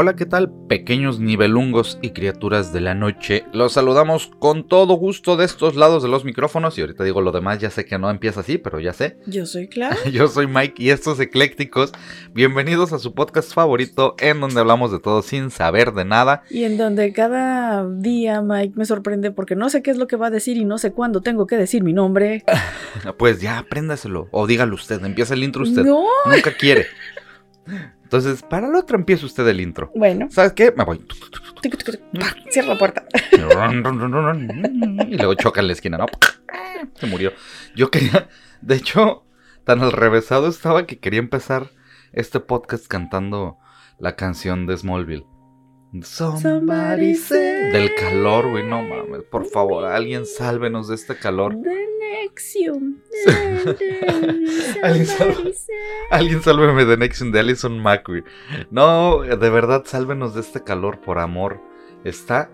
Hola, ¿qué tal? Pequeños nivelungos y criaturas de la noche. Los saludamos con todo gusto de estos lados de los micrófonos. Y ahorita digo lo demás, ya sé que no empieza así, pero ya sé. Yo soy Clara. Yo soy Mike y estos eclécticos. Bienvenidos a su podcast favorito en donde hablamos de todo sin saber de nada. Y en donde cada día Mike me sorprende porque no sé qué es lo que va a decir y no sé cuándo tengo que decir mi nombre. pues ya, apréndaselo. O dígalo usted, empieza el intro usted. No. Nunca quiere. Entonces, para el otro empieza usted el intro. Bueno. ¿Sabes qué? Me voy. Cierra la puerta. y luego choca en la esquina, ¿no? Se murió. Yo quería, de hecho, tan al revésado estaba que quería empezar este podcast cantando la canción de Smallville. Somebody say- Del calor, güey, no mames. Por favor, alguien sálvenos de este calor. The Nexium. Alguien salva- Alguien sálveme de Nexium de Alison Mack, güey. No, de verdad, sálvenos de este calor, por amor. Está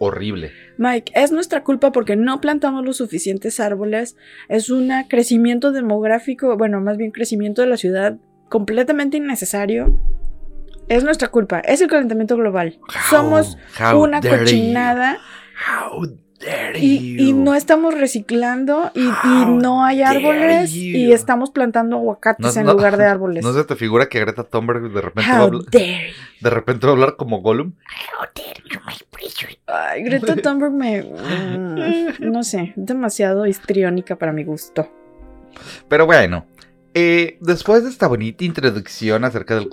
horrible. Mike, es nuestra culpa porque no plantamos los suficientes árboles. Es un crecimiento demográfico, bueno, más bien crecimiento de la ciudad completamente innecesario. Es nuestra culpa, es el calentamiento global. How- Somos how una dare you. cochinada How dare y, y you. no estamos reciclando y, y How no hay dare árboles you. y estamos plantando aguacates No, en no, lugar de árboles. ¿No se te figura que Greta Thunberg de repente, va a How hablar, dare you. de repente va a hablar como Gollum? Ay, Greta Thunberg me... mm, no sé, demasiado histriónica para mi gusto. Pero bueno, eh, después de esta bonita introducción acerca del,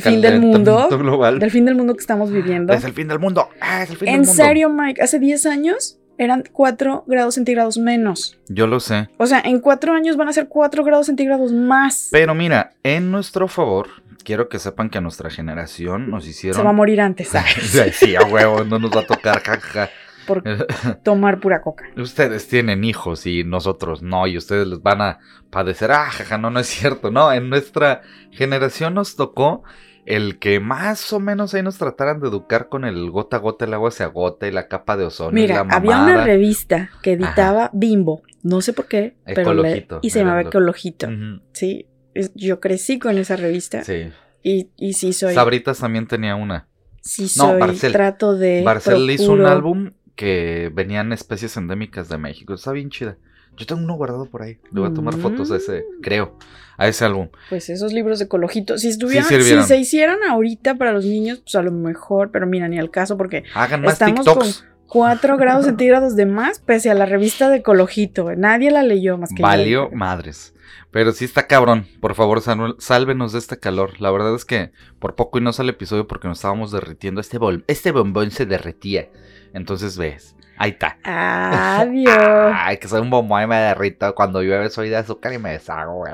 fin del mundo, global, Del fin del mundo que estamos viviendo. es el fin del mundo. ah, es el fin del En mundo. serio, Mike, hace 10 años eran 4 grados centígrados menos. Yo lo sé. O sea, en 4 años van a ser 4 grados centígrados más. Pero mira, en nuestro favor, quiero que sepan que a nuestra generación nos hicieron. Se va a morir antes, sí, a huevo, no nos va a tocar, jaja. Por tomar pura coca. Ustedes tienen hijos y nosotros no, y ustedes les van a padecer. Ah, jaja, no, no es cierto. No, en nuestra generación nos tocó el que más o menos ahí nos trataran de educar con el gota a gota, el agua se agota y la capa de ozono. y Mira, había una revista que editaba Bimbo. No sé por qué, pero y se llamaba lo- Ecologito. Sí, yo crecí con esa revista Sí. y, y sí soy, Sabritas también tenía una. sí No, soy, Barcel. trato de Barcel hizo un procuro- álbum que venían especies endémicas de México. Está bien chida. Yo tengo uno guardado por ahí. Le voy a tomar fotos a ese, Mm. creo, a ese álbum. Pues esos libros de Ecologito, si estuvieran, si se hicieran ahorita para los niños, pues a lo mejor, pero mira, ni al caso porque Hagan más Estamos TikToks. 4 grados centígrados de más pese a la revista de Ecologito. Nadie la leyó más que yo. Valió madres. Pero sí está cabrón. Por favor, sálvenos de este calor. La verdad es que por poco y no sale episodio porque nos estábamos derritiendo. Este, bol- este bombón se derretía. Entonces ves. Ahí está. Adiós. Ay, que soy un bombón y me derrito. Cuando llueve soy de azúcar y me deshago, güey.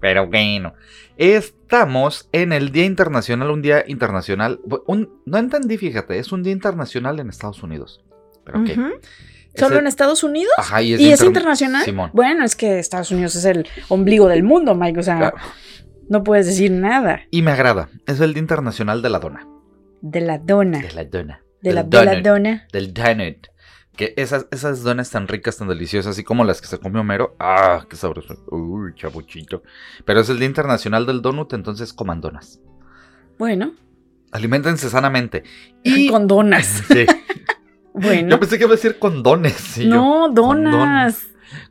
Pero bueno. Estamos en el Día Internacional, un día internacional. un- no entendí, fíjate, es un día internacional en Estados Unidos. Pero. Ujú. ¿Solo en Estados Unidos? Ajá, y es, ¿Y es inter- internacional? Simón. Bueno, es que Estados Unidos es el ombligo del mundo, Mike. O sea, Claro. no puedes decir nada. Y me agrada. Es el Día Internacional de la Dona. De la dona. De la dona. De la, del de la donut. dona. Del donut. Que esas, esas donas tan ricas, tan deliciosas, así como las que se comió Homero. ¡Ah, qué sabroso! ¡Uy, chabuchito! Pero es el Día Internacional del Donut, entonces coman donas. Bueno, Aliméntense sanamente. Y... con donas. Sí. Bueno. Yo pensé que iba a decir condones. y yo, no, donas.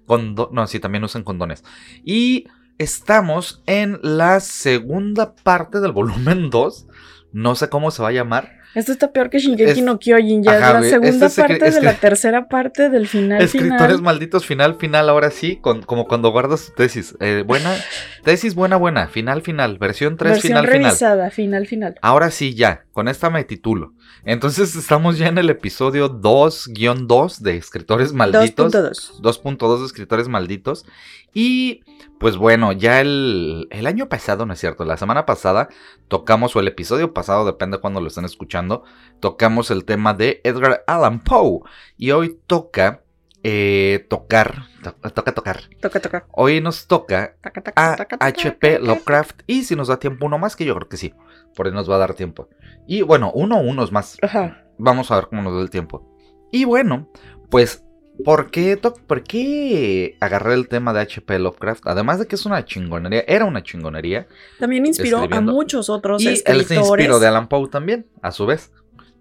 no, sí, también usan condones. Y estamos en la segunda parte del volumen 2. No sé cómo se va a llamar. Esto está peor que Shingeki Es- no Kyojin. Ya Ajá, es la segunda este es parte de la escri- tercera parte del final Escritores final. malditos, final, final, ahora sí, con- como cuando guardas tu tesis. Eh, buena, tesis buena, buena, final, final, versión 3, Versión final, final. revisada, final, final. Ahora sí, ya, con esta me titulo. Entonces estamos ya en el episodio 2-2 de Escritores Malditos. 2.2. 2.2 de Escritores Malditos. Y pues bueno, ya el, el año pasado, ¿no es cierto? La semana pasada tocamos, o el episodio pasado, depende de cuando lo estén escuchando, tocamos el tema de Edgar Allan Poe. Y hoy toca eh, tocar, to- toca tocar. Toca, toca. Hoy nos toca a HP. Lovecraft y si nos da tiempo uno más, que yo creo que sí, por ahí nos va a dar tiempo. Y bueno, uno o unos más. Ajá. Vamos a ver cómo nos da el tiempo. Y bueno, pues, ¿por qué, ¿por qué agarré el tema de HP Lovecraft? Además de que es una chingonería, era una chingonería. También inspiró a muchos otros y él escritores. se inspiró de Alan Poe también, a su vez,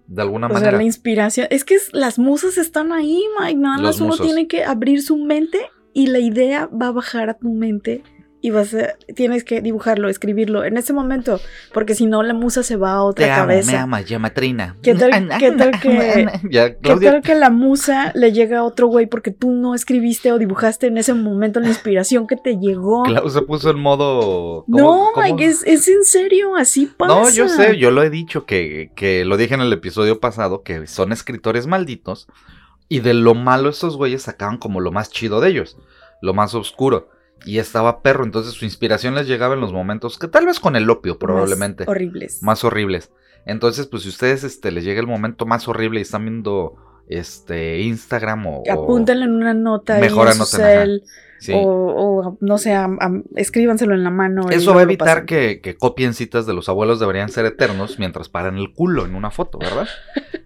de alguna O sea, manera. la inspiración. Es que es- las musas están ahí, Mike. Nada más uno musos. tiene que abrir su mente y la idea va a bajar a tu mente y vas a, tienes que dibujarlo, escribirlo en ese momento, porque si no la musa se va a otra Te amo, cabeza. me amas, llama Trina. ¿Qué tal- qué tal que- ya, ¿Qué tal que la musa le llega a otro güey porque tú no escribiste o dibujaste en ese momento la inspiración que te llegó? Clau se puso en modo... ¿cómo- no, cómo? Mike, es, es en serio, así pasa. No, yo sé, yo lo he dicho, que, que lo dije en el episodio pasado, que son escritores malditos, y de lo malo estos güeyes sacaban como lo más chido de ellos, lo más oscuro, y estaba perro, entonces su inspiración les llegaba en los momentos, que tal vez con el opio probablemente, Más horribles. más horribles. Entonces, pues si ustedes este, les llega el momento más horrible y están viendo este Instagram o... o- Apúntenle en una nota Mejor anoten, sí. o, o, no sé, am- am- escríbanselo en la mano. Eso va a evitar que, que copien citas de los abuelos deberían ser eternos mientras paran el culo en una foto, ¿verdad?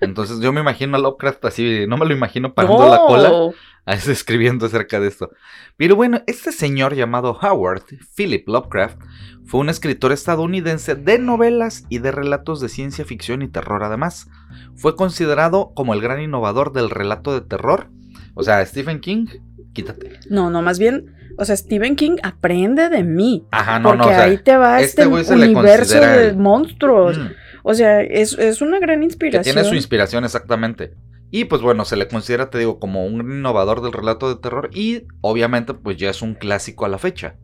Entonces yo me imagino a Lovecraft así, no me lo imagino parando la cola No. a ese escribiendo acerca de esto. Pero bueno, este señor llamado Howard Philip Lovecraft fue un escritor estadounidense de novelas y de relatos de ciencia ficción y terror además. Fue considerado como el gran innovador del relato de terror. O sea, Stephen King, quítate. No, no, más bien, o sea, Stephen King aprende de mí. Ajá, no, porque no, o sea, ahí te va este este, universo de el- monstruos. mm. O sea, es, es una gran Que inspiración. tiene su inspiración exactamente. Y pues bueno, se le considera, te digo, como un innovador del relato de terror y obviamente pues ya es un clásico a la fecha.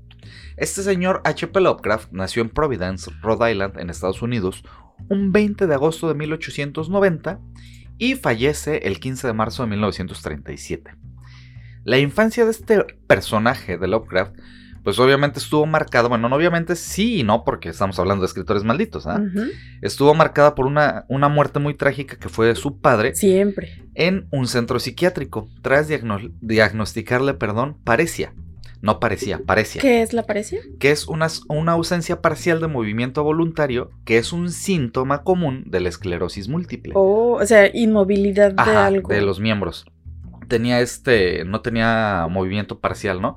Este señor H.P. Lovecraft nació en Providence, Rhode Island, en Estados Unidos, un 20 de agosto de 1890 y fallece el 15 de marzo de 1937. La infancia de este personaje de Lovecraft, pues obviamente estuvo marcada, bueno, no obviamente sí y no, porque estamos hablando de escritores malditos, ¿ah? Estuvo marcada por una, una muerte muy trágica que fue de su padre Siempre. en un centro psiquiátrico, tras diagno- diagnosticarle, perdón, parecia. No parecía, parecia. ¿Qué es la parecia? Que es una, una ausencia parcial de movimiento voluntario, que es un síntoma común de la esclerosis múltiple. Oh, o sea, inmovilidad de Ajá, algo. de los miembros. Tenía este, no tenía movimiento parcial, ¿no?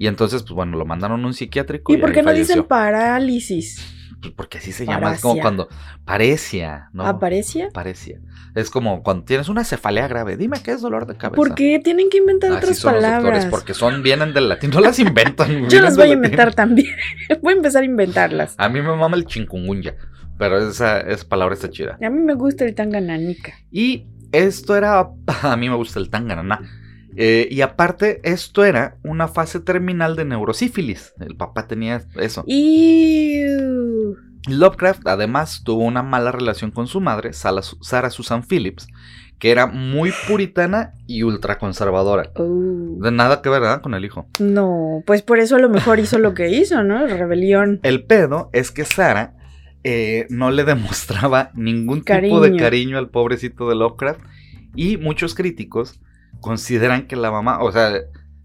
Y entonces, pues bueno, lo mandaron a un psiquiátrico. ¿Y y por qué no falleció. dicen parálisis? Pues porque así se llama, es como cuando parecia, ¿no? ¿Aparecia? Parecia. Es como cuando tienes una cefalea grave. Dime qué es dolor de cabeza. ¿Por qué tienen que inventar Así otras son palabras? porque son, vienen del latín. No las inventan. Yo las voy a latín. inventar también. voy a empezar a inventarlas. A mí me mama el chingungunya, pero esa, esa palabra está chida. A mí me gusta el tangananica. Y esto era, a mí me gusta el tangananá. Eh, y aparte, esto era una fase terminal de neurosífilis. El papá tenía eso. Lovecraft además tuvo una mala relación con su madre, Sarah Susan Phillips, que era muy puritana y ultraconservadora. De nada que ver ¿verdad? con el hijo. no, pues por eso a lo mejor hizo lo que hizo, ¿no? Rebelión. El pedo es que Sara eh, no le demostraba ningún tipo de cariño al pobrecito de Lovecraft. Y muchos críticos consideran que la mamá, o sea,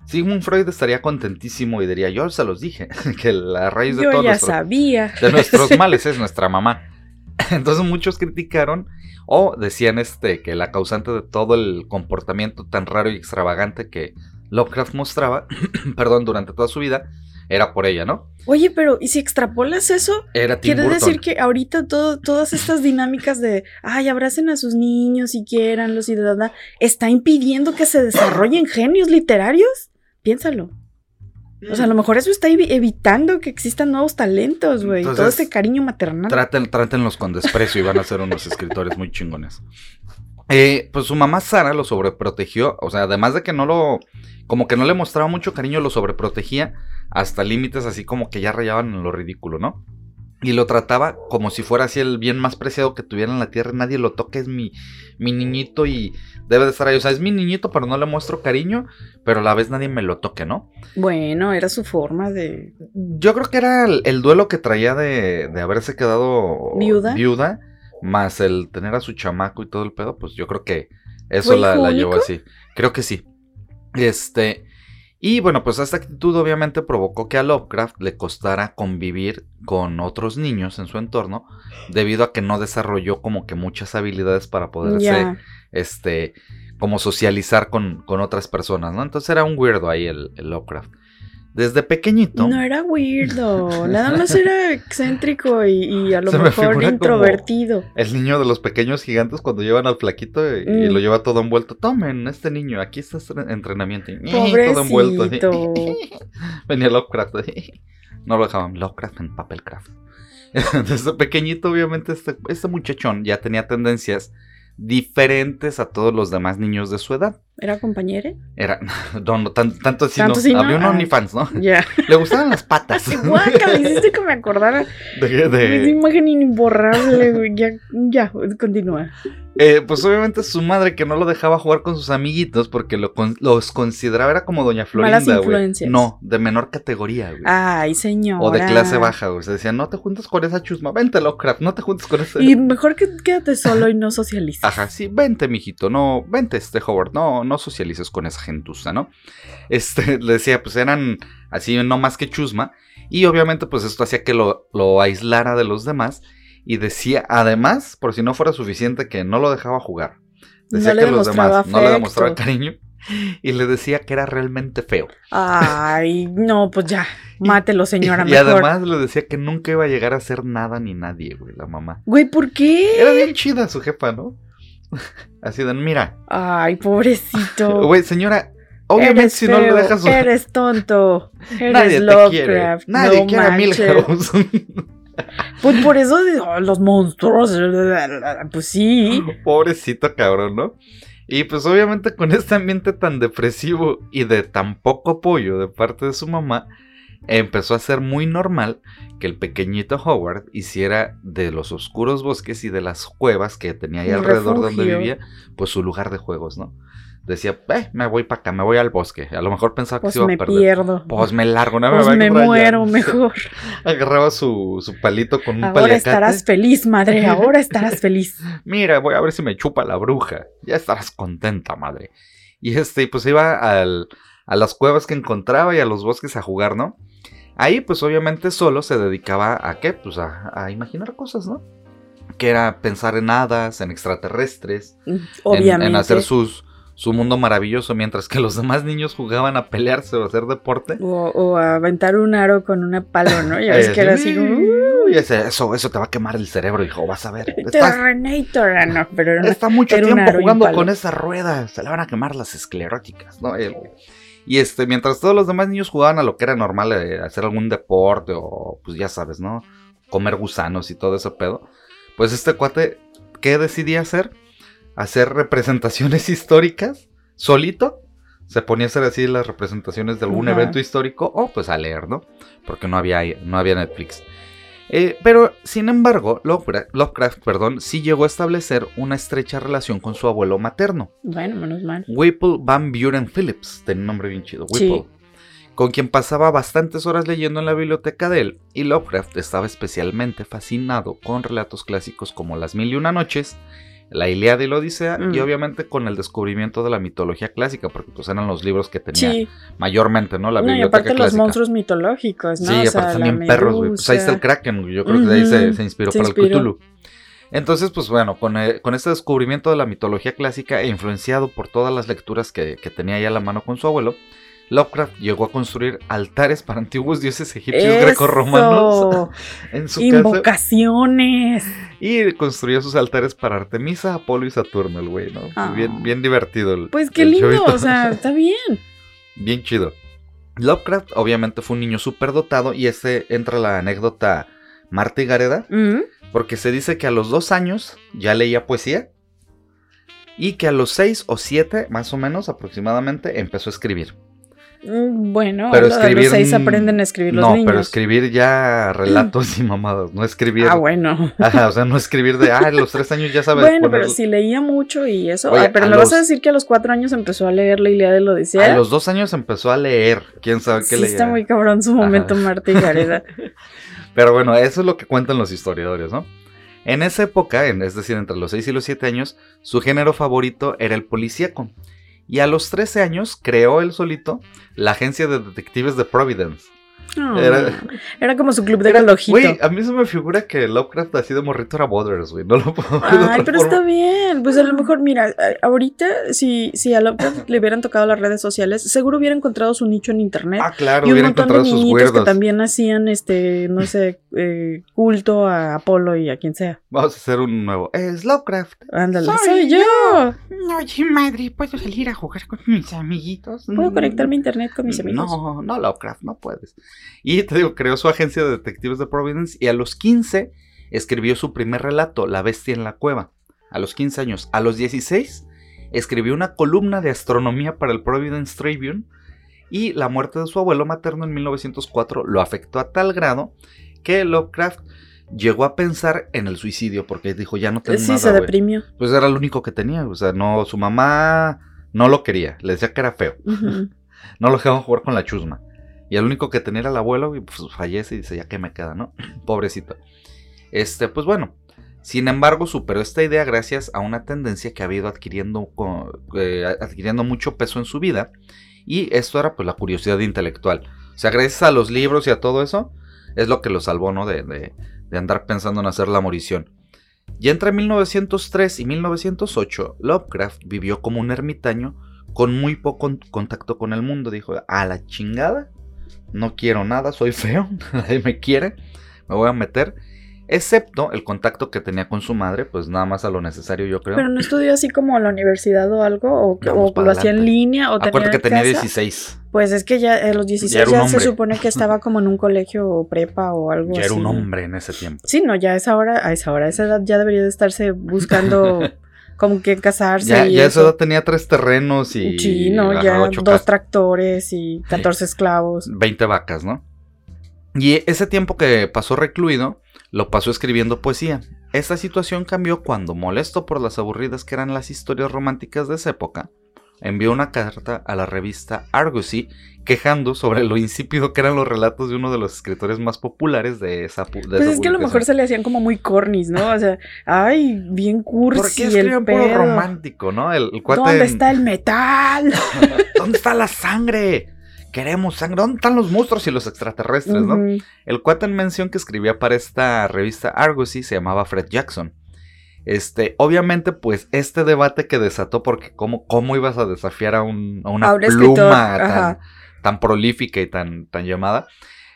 Sigmund Freud estaría contentísimo y diría, yo se los dije, que la raíz de Yo todo ya sabía. de nuestros males es nuestra mamá. Entonces muchos criticaron o decían este que la causante de todo el comportamiento tan raro y extravagante que Lovecraft mostraba, perdón, durante toda su vida, era por ella, ¿no? Oye, pero ¿y si extrapolas eso? Era Tim ¿Quiere Burton. decir que ahorita todo, todas estas dinámicas de, ay, abracen a sus niños y quieranlos y da, da, está impidiendo que se desarrollen genios literarios? Piénsalo. O sea, a lo mejor eso está evi- evitando que existan nuevos talentos, güey. Todo ese cariño maternal. Traten, trátenlos con desprecio y van a ser unos escritores muy chingones. Eh, pues su mamá Sara lo sobreprotegió, o sea, además de que no lo, como que no le mostraba mucho cariño, lo sobreprotegía hasta límites así como que ya rayaban en lo ridículo, ¿no? Y lo trataba como si fuera así el bien más preciado que tuviera en la tierra, nadie lo toca, es mi, mi niñito y debe de estar ahí, o sea, es mi niñito, pero no le muestro cariño, pero a la vez nadie me lo toque, ¿no? Bueno, era su forma de. Yo creo que era el, el duelo que traía de, de haberse quedado ¿Viuda? viuda, más el tener a su chamaco y todo el pedo, pues yo creo que eso ¿Fue la, la llevó así. Creo que sí. Este, y bueno, pues esta actitud obviamente provocó que a Lovecraft le costara convivir con otros niños en su entorno, debido a que no desarrolló como que muchas habilidades para poderse, este, como socializar con, con, otras personas, ¿no? Entonces era un weirdo ahí el Lovecraft desde pequeñito. No era weirdo, nada más era excéntrico y, a lo mejor introvertido. El niño de los pequeños gigantes cuando llevan al flaquito y, mm. lo lleva todo envuelto. Tomen, este niño, aquí está este entrenamiento. Pobrecito. Todo envuelto. Venía Lovecraft. No lo dejaban, Lovecraft en papelcraft. Desde pequeñito, obviamente, este, este muchachón ya tenía tendencias diferentes a todos los demás niños de su edad. ¿Era compañero? Era, no, no tanto así no. Había un ah, OnlyFans, ¿no? Ya. Le gustaban las patas. Guaca, hiciste que me acordara. De, de... Esa imagen imborrable. Ya, ya, continúa. Eh, pues obviamente su madre que no lo dejaba jugar con sus amiguitos porque lo los consideraba, era como Doña Florinda, güey. No, de menor categoría, güey. Ay, señor. O de clase baja, güey. Se decía, no te juntes con esa chusma, vente, Lovecraft, no te juntes con esa. Y mejor que quédate solo y no socialices. Ajá, sí, vente, mijito, no, vente, este Howard, no, no socialices con esa gentuza, ¿no? Este, le decía, pues eran así, no más que chusma. Y obviamente, pues esto hacía que lo, lo aislara de los demás y decía, además, por si no fuera suficiente, que no lo dejaba jugar. Decía que los demás no le demostraba cariño y le decía que era realmente feo. Ay, no, pues ya, mátelo, señora. Y, y además le decía que nunca iba a llegar a ser nada ni nadie, güey, la mamá. Güey, ¿por qué? Era bien chida su jefa, ¿no? Así de, mira. Ay, pobrecito. Güey, señora, obviamente si no lo dejas. Eres tonto. Eres Nadie te quiere. Nadie quiere a Milhouse. Pues por eso oh, los monstruos, pues sí. Pobrecito cabrón, ¿no? Y pues obviamente con este ambiente tan depresivo y de tan poco apoyo de parte de su mamá, empezó a ser muy normal que el pequeñito Howard hiciera de los oscuros bosques y de las cuevas que tenía ahí alrededor donde vivía, pues su lugar de juegos, ¿no? Decía, eh, me voy para acá, me voy al bosque. A lo mejor pensaba que pues se iba a perder. Pues me pierdo. Pues me largo, no pues me, muero mejor. Agarraba su, su, palito con un Ahora estarás feliz, madre, ahora estarás feliz. Mira, voy a ver si me chupa la bruja. Ya estarás contenta, madre. Y este, pues iba al, a las cuevas que encontraba y a los bosques a jugar, ¿no? Ahí, pues obviamente solo se dedicaba a qué? Pues a, a imaginar cosas, ¿no? Que era pensar en hadas, en extraterrestres, Obviamente. en hacer sus, su mundo maravilloso, mientras que los demás niños jugaban a pelearse o a hacer deporte. O, a aventar un aro con una palo, ¿no? Ya ves que era así eso, eso te va a quemar el cerebro, hijo, vas a ver. Terrenator, ah, no, pero Está mucho tiempo jugando con esas ruedas, se le van a quemar las escleróticas, ¿no? y este, mientras todos los demás niños jugaban a lo que era normal, eh, hacer algún deporte o, pues ya sabes, ¿no? Comer gusanos y todo ese pedo. Pues este cuate, ¿qué decidía hacer? Hacer representaciones históricas solito. Se ponía a hacer así las representaciones de algún evento histórico o pues a leer, ¿no? Porque no había, no había Netflix. Eh, pero, sin embargo, Lovecraft, perdón, sí llegó a establecer una estrecha relación con su abuelo materno. Bueno, menos mal. Whipple Van Buren Phillips, tiene un nombre bien chido, Whipple. Con quien pasaba bastantes horas leyendo en la biblioteca de él, y Lovecraft estaba especialmente fascinado con relatos clásicos como Las Mil y Una Noches la Ilíada y la Odisea, y obviamente con el descubrimiento de la mitología clásica, porque pues eran los libros que tenía mayormente, ¿no? La no, biblioteca y aparte los monstruos mitológicos, ¿no? Sí, aparte también perros, güey. Pues ahí está el Kraken, yo creo que de ahí se, inspiró para el Cthulhu. Entonces, pues bueno, con, eh, con, este descubrimiento de la mitología clásica e influenciado por todas las lecturas que, que tenía ya a la mano con su abuelo, Lovecraft llegó a construir altares para antiguos dioses egipcios grecorromanos en su Invocaciones. Y construyó sus altares para Artemisa, Apolo y Saturno, el güey, ¿no? Ah. Bien, bien divertido. El, pues qué lindo, o sea, está bien. Bien chido. Lovecraft obviamente fue un niño súper dotado y ese entra la anécdota Marta y Gareda, mm. porque se dice que a los dos años ya leía poesía y que a los seis o siete, más o menos aproximadamente, empezó a escribir. Mm, bueno, pero escribir, los seis aprenden a escribir los no, pero escribir ya relatos y mamadas, no escribir. Ah, bueno. Ajá, o sea, no escribir de, ah, los tres años ya sabes. Bueno, pero si leía mucho y eso. pero me vas a decir que a los cuatro años empezó a leer la Ilíada de la Odisea. A los dos años empezó a leer, quién sabe qué sí, leía. Está muy cabrón su momento, Marta y Gareda. pero bueno, eso es lo que cuentan los historiadores, ¿no? En esa época, es decir, entre los seis y los siete años, su género favorito era el policíaco Y a los 13 años creó él solito la agencia de detectives de Providence. Oh, era, era, como su club de galojito. Güey, a mí se me figura que Lovecraft así de morrito era Borders, güey. No lo puedo Ay, pero está bien. Pues a lo mejor, mira, ahorita, si, si a Lovecraft le hubieran tocado las redes sociales, seguro hubiera encontrado su nicho en internet. Ah, claro, y un montón encontrado de sus niñitos que también hacían, este, no sé, eh, culto a Apolo y a quien sea. Vamos a hacer un nuevo. Es Lovecraft. Ándale, Soy soy yo. Oye, madre, ¿puedo salir a jugar con mis amiguitos? ¿Puedo conectarme a internet con mis amigos? No, no, Lovecraft, no puedes. Y te digo, creó su agencia de detectives de Providence y a los 15 escribió su primer relato, La bestia en la cueva. A los 15 años. A los 16 escribió una columna de astronomía para el Providence Tribune y la muerte de su abuelo materno en 1904 lo afectó a tal grado que Lovecraft llegó a pensar en el suicidio porque dijo ya no tengo Sí, nada. se güey". deprimió. Pues era lo único que tenía, o sea, no su mamá no lo quería, le decía que era feo. No lo dejaban jugar con la chusma. Y el único que tenía era el abuelo y pues fallece y dice, ya que me queda, ¿no? Pobrecito. Este, pues bueno. Sin embargo, superó esta idea gracias a una tendencia que había ido adquiriendo, eh, adquiriendo mucho peso en su vida. Y esto era pues la curiosidad intelectual. O sea, gracias a los libros y a todo eso, es lo que lo salvó, ¿no? De, de- de andar pensando en hacer la morición. Y entre 1903 y 1908, Lovecraft vivió como un ermitaño con muy poco con- contacto con el mundo. Dijo, a la chingada, no quiero nada, soy feo, nadie me quiere, me voy a meter. Excepto el contacto que tenía con su madre, pues nada más a lo necesario yo creo. Pero no estudió así como a la universidad o algo, o, lo hacía en línea, o Acuérdate tenía que tenía casa. 16, Pues es que ya a los 16 Ya ya, se supone que estaba como en un colegio o prepa o algo ya así. era un hombre en ese tiempo. Sí, no, ya a esa hora, a esa hora, a esa edad ya debería de estarse buscando como que casarse Ya, y ya eso. edad tenía tres terrenos y Sí, no, ya dos casas. tractores y 14 esclavos. 20 vacas, ¿no? Y ese tiempo que pasó recluido, lo pasó escribiendo poesía. Esta situación cambió cuando, molesto por las aburridas que eran las historias románticas de esa época, envió una carta a la revista Argosy quejando sobre lo insípido que eran los relatos de uno de los escritores más populares de esa, de Pues esa es que a lo mejor se le hacían como muy cornis, ¿no? O sea, ay, bien cursi ¿Por qué el escriben puro romántico, no? El, el cuate ¿Dónde en- está el metal? ¿Dónde está la sangre? Queremos sangre. ¿Dónde están los monstruos y los extraterrestres, no? El cuate en mención que escribía para esta revista Argosy se llamaba Fred Jackson. Este, obviamente, pues, este debate que desató, porque cómo, cómo ibas a desafiar a, un- a una A un escritor, pluma tan, prolífica y tan, tan llamada,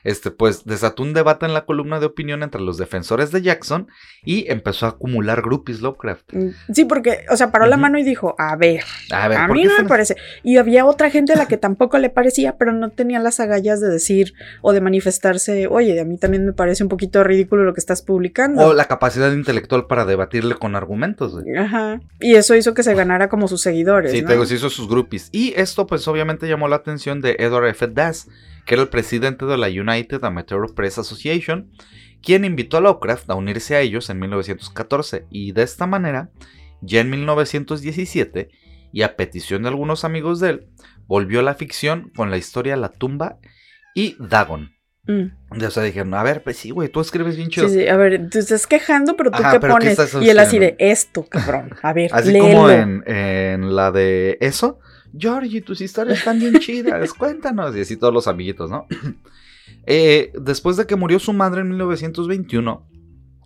este, pues, desató un debate en la columna de opinión entre los defensores de Jackson y empezó a acumular groupies Lovecraft. Mm, Sí, porque, o sea, paró la mano y dijo, a ver, A ver, a ¿por mí no me parece. Y había otra gente a la que tampoco le parecía, pero no tenía las agallas de decir o de manifestarse, oye, a mí también me parece un poquito ridículo lo que estás publicando. O la capacidad intelectual para debatirle con argumentos, güey. Ajá. Y eso hizo que se ganara como sus seguidores. Sí, ¿no? te digo, se hizo sus groupies. Y esto, pues, obviamente llamó la atención de Edward F. Das, que era el presidente de la United Amateur Press Association, quien invitó a Lovecraft a unirse a ellos en 1914. Y de esta manera, ya en 1917, y a petición de algunos amigos de él, volvió a la ficción con la historia La tumba y Dagon. Mm. O sea, dijeron, a ver, pues sí, güey, tú escribes bien chido. Sí, sí, a ver, tú estás quejando, pero tú Ajá, qué pero ¿qué pones. estás y él así de esto, cabrón. A ver, Así léelo. como en, en la de eso. Georgie, tus historias están bien chidas, cuéntanos. Y así todos los amiguitos, ¿no? Eh, después de que murió su madre en 1921,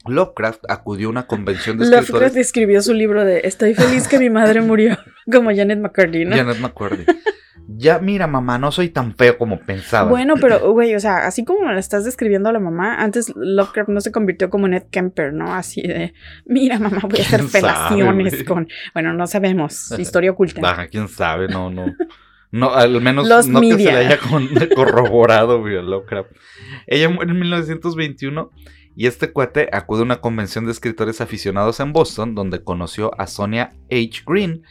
Lovecraft acudió a una convención de Lovecraft escritores. escribió su libro de Estoy feliz que mi madre murió, como Janet McCarthy, ¿no? Janet McCurdy. Ya, mira, mamá, no soy tan feo como pensaba. Bueno, pero, güey, o sea, así como la estás describiendo a la mamá, antes Lovecraft no se convirtió como Ned Kemper, ¿no? Así de, mira, mamá, voy a hacer ¿Quién sabe, felaciones güey? con. Bueno, no sabemos. Historia oculta. Baja, quién sabe, no, no. No, al menos Los no que se le haya con- corroborado, güey, Lovecraft. Ella muere en 1921 y este cuate acude a una convención de escritores aficionados en Boston donde conoció a Sonia H. Green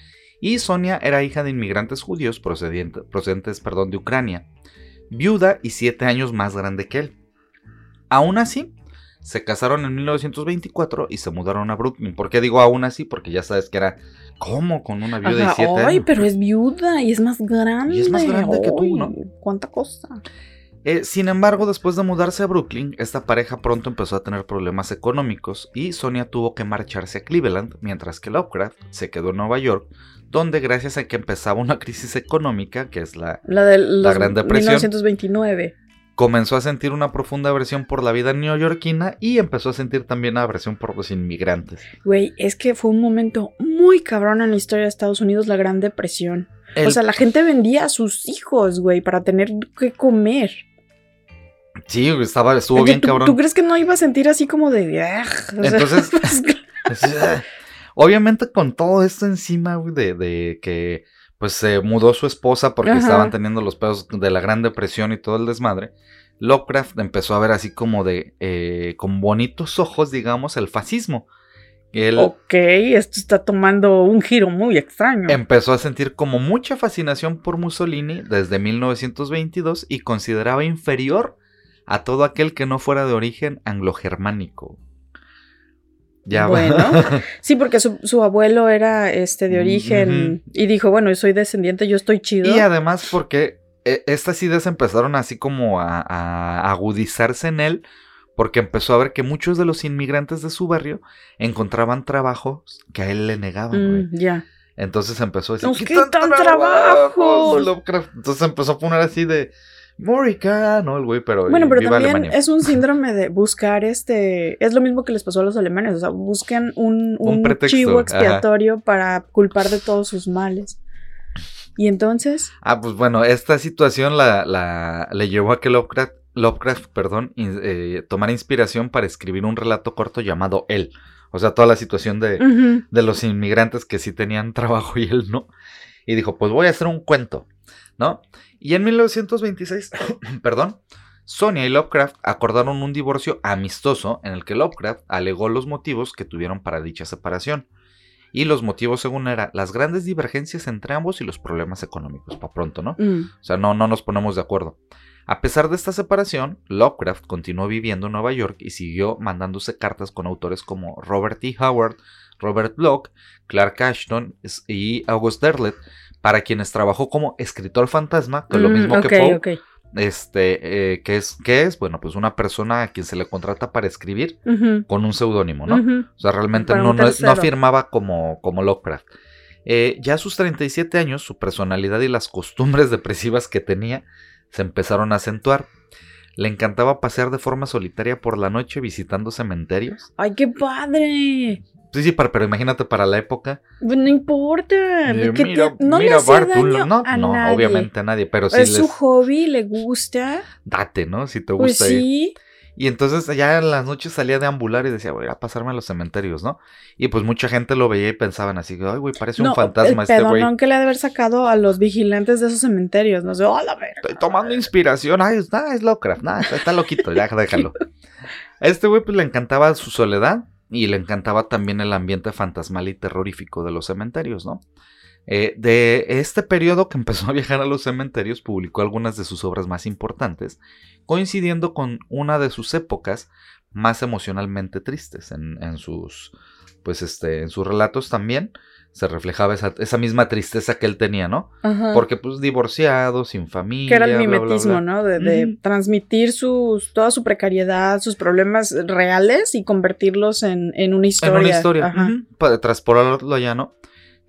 y Sonia era hija de inmigrantes judíos procedentes perdón, de Ucrania, viuda y siete años más grande que él. Aún así, se casaron en 1924 y se mudaron a Brooklyn. ¿Por qué digo aún así? Porque ya sabes que era como con una viuda Ajá, de siete Ay, años. pero es viuda y es más grande. Y es más grande que tú, Ay, ¿no? ¿Cuánta cosa? Eh, sin embargo, después de mudarse a Brooklyn, esta pareja pronto empezó a tener problemas económicos y Sonia tuvo que marcharse a Cleveland, mientras que Lovecraft se quedó en Nueva York, donde gracias a que empezaba una crisis económica, que es la, La de los Gran Depresión. 1929. comenzó a sentir una profunda aversión por la vida neoyorquina y empezó a sentir también aversión por los inmigrantes. Güey, es que fue un momento muy cabrón en la historia de Estados Unidos, la Gran Depresión. El- O sea, la gente vendía a sus hijos, güey, para tener que comer. sí, estaba, estuvo Oye, bien ¿tú, cabrón. ¿Tú crees que no iba a sentir así como de... O sea, Entonces- pues, Obviamente con todo esto encima, güey, de, de que pues se mudó su esposa porque Ajá. estaban teniendo los pedos de la Gran Depresión y todo el desmadre, Lovecraft empezó a ver así como de, eh, con bonitos ojos, digamos, el fascismo. Él ok, esto está tomando un giro muy extraño. empezó a sentir como mucha fascinación por Mussolini desde 1922 y consideraba inferior a todo aquel que no fuera de origen anglo-germánico. Ya. Bueno. Sí, porque su, su abuelo era este de origen y dijo, bueno, yo soy descendiente, yo estoy chido. Y además porque eh, estas ideas empezaron así como a, a agudizarse en él, porque empezó a ver que muchos de los inmigrantes de su barrio encontraban trabajos que a él le negaban, güey. Mm, ya. Entonces empezó a decir, Nos "Quitan quitan trabajos. Entonces empezó a poner así de Morica, ¿no? El güey, pero, Bueno, pero viva también Alemania. es un síndrome de buscar este. Es lo mismo que les pasó a los alemanes. O sea, buscan un, Un un pretexto, chivo ajá. expiatorio para culpar de todos sus males. Y entonces. Ah, pues bueno, esta situación la, la- le llevó a que Lovecraft, Lovecraft perdón, in- eh, tomara inspiración para escribir un relato corto llamado Él. O sea, toda la situación de, de los inmigrantes que sí tenían trabajo y él no. Y dijo, pues voy a hacer un cuento, ¿no? Y en 1926, perdón, Sonia y Lovecraft acordaron un divorcio amistoso en el que Lovecraft alegó los motivos que tuvieron para dicha separación. Y los motivos, según era, las grandes divergencias entre ambos y los problemas económicos, para pronto, ¿no? mm, O sea, no, no nos ponemos de acuerdo. A pesar de esta separación, Lovecraft continuó viviendo en Nueva York y siguió mandándose cartas con autores como Robert T. Howard, Robert Bloch, Clark Ashton y August Derleth, para quienes trabajó como escritor fantasma, que es lo mm, mismo que Poe, este, eh, que es, ¿qué es? Bueno, pues una persona a quien se le contrata para escribir con un seudónimo, ¿no? O sea, realmente no, no, firmaba como, como Lovecraft. Eh, ya a sus 37 años, su personalidad y las costumbres depresivas que tenía se empezaron a acentuar. Le encantaba pasear de forma solitaria por la noche visitando cementerios. ¡Ay, qué padre! Sí, sí, para- pero imagínate para la época. Pues No importa. Eh, que mira, te- no le hace Bartul, daño no, a no, nadie. obviamente a nadie, pero es su hobby, le gusta. date, ¿no? Si te Pues gusta ir. sí. Y entonces ya en las noches salía de ambular y decía, voy a pasarme a los cementerios, ¿no? Y pues mucha gente lo veía y pensaban así, ay, güey, parece un fantasma el este güey. que le ha de haber sacado a los vigilantes de esos cementerios. No sé, ¡oh, la verga! Estoy tomando inspiración. Ay, es, nah, es Lovecraft. Nah, está, está loquito. Ya, déjalo. A este güey pues le encantaba su soledad y le encantaba también el ambiente fantasmal y terrorífico de los cementerios, ¿no? Eh, de este periodo que empezó a viajar a los cementerios, publicó algunas de sus obras más importantes, coincidiendo con una de sus épocas más emocionalmente tristes en, en sus, pues este, en sus relatos también se reflejaba esa, esa misma tristeza que él tenía, ¿no? Ajá. Porque pues divorciado, sin familia. que era el bla, bla, mimetismo, bla. ¿no? De, de transmitir sus, toda su precariedad, sus problemas reales y convertirlos en, en una historia. En una historia. Ajá. Para transportarlo allá, ¿no?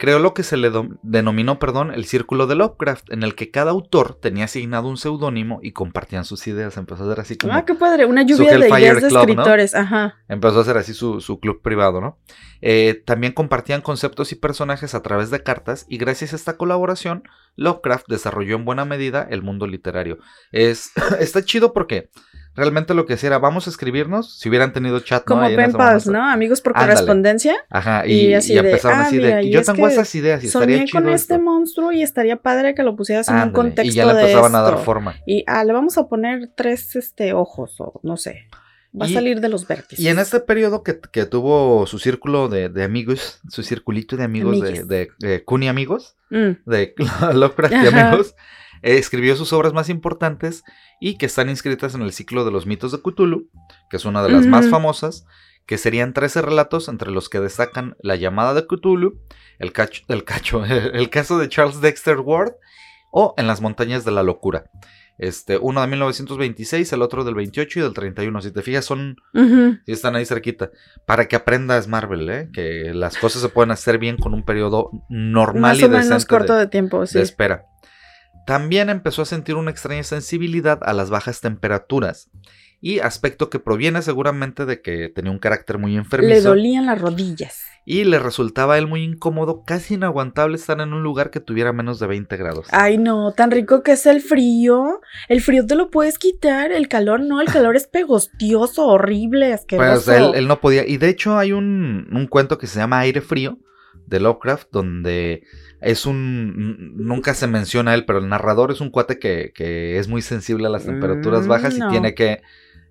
Creó lo que se le denominó, perdón, el círculo de Lovecraft, en el que cada autor tenía asignado un seudónimo y compartían sus ideas. Empezó a hacer así como. Ah, qué padre, una lluvia de ideas de Club, ¿no? escritores, ajá. Empezó a hacer así su, su club privado, ¿no? Eh, también compartían conceptos y personajes a través de cartas y gracias a esta colaboración, Lovecraft desarrolló en buena medida el mundo literario. Es, está chido porque realmente lo que hacía era, vamos a escribirnos, si hubieran tenido chat, ¿no? Como en pen pals. ¿no? Amigos por Ándale. correspondencia. Ajá, Y y, así y de, "Ah, así mira, de, y yo es tengo esas ideas y estaría Soñé chido con este esto". monstruo y estaría padre que lo pusieras en un contexto y ya le de empezaban a dar forma. Y ah, le vamos a poner tres este, ojos o no sé. Va a salir de los vértices. Y en este periodo que, que tuvo su círculo de, de amigos, su circulito de amigos de, Amigues. de, de Cooney amigos, Mm, de Lovecraft y amigos, escribió sus obras más importantes y que están inscritas en el ciclo de los mitos de Cthulhu, que es una de las más famosas, que serían 13 relatos entre los que destacan La llamada de Cthulhu, el cacho, el, cacho, el caso de Charles Dexter Ward o En las montañas de la locura. Este, uno de 1926, el otro del 28 y del 31. Si te fijas, son. Están ahí cerquita. Para que aprendas Marvel, ¿eh? Que las cosas se pueden hacer bien con un periodo normal Más y o menos decente corto de, de, tiempo, sí. de espera. También empezó a sentir una extraña sensibilidad a las bajas temperaturas. Y aspecto que proviene seguramente de que tenía un carácter muy Le enfermizo. dolían las rodillas. Y le resultaba a él muy incómodo, casi inaguantable estar en un lugar que tuviera menos de 20 grados. Ay, no, tan rico que es el frío. El frío te lo puedes quitar, el calor no, el calor es pegostioso, horrible, asqueroso. Pues él, él no podía. Y de hecho hay un, un cuento que se llama Aire Frío de Lovecraft, donde es un... Nunca se menciona él, pero el narrador es un cuate que, que es muy sensible a las temperaturas Mm, bajas no. y tiene que,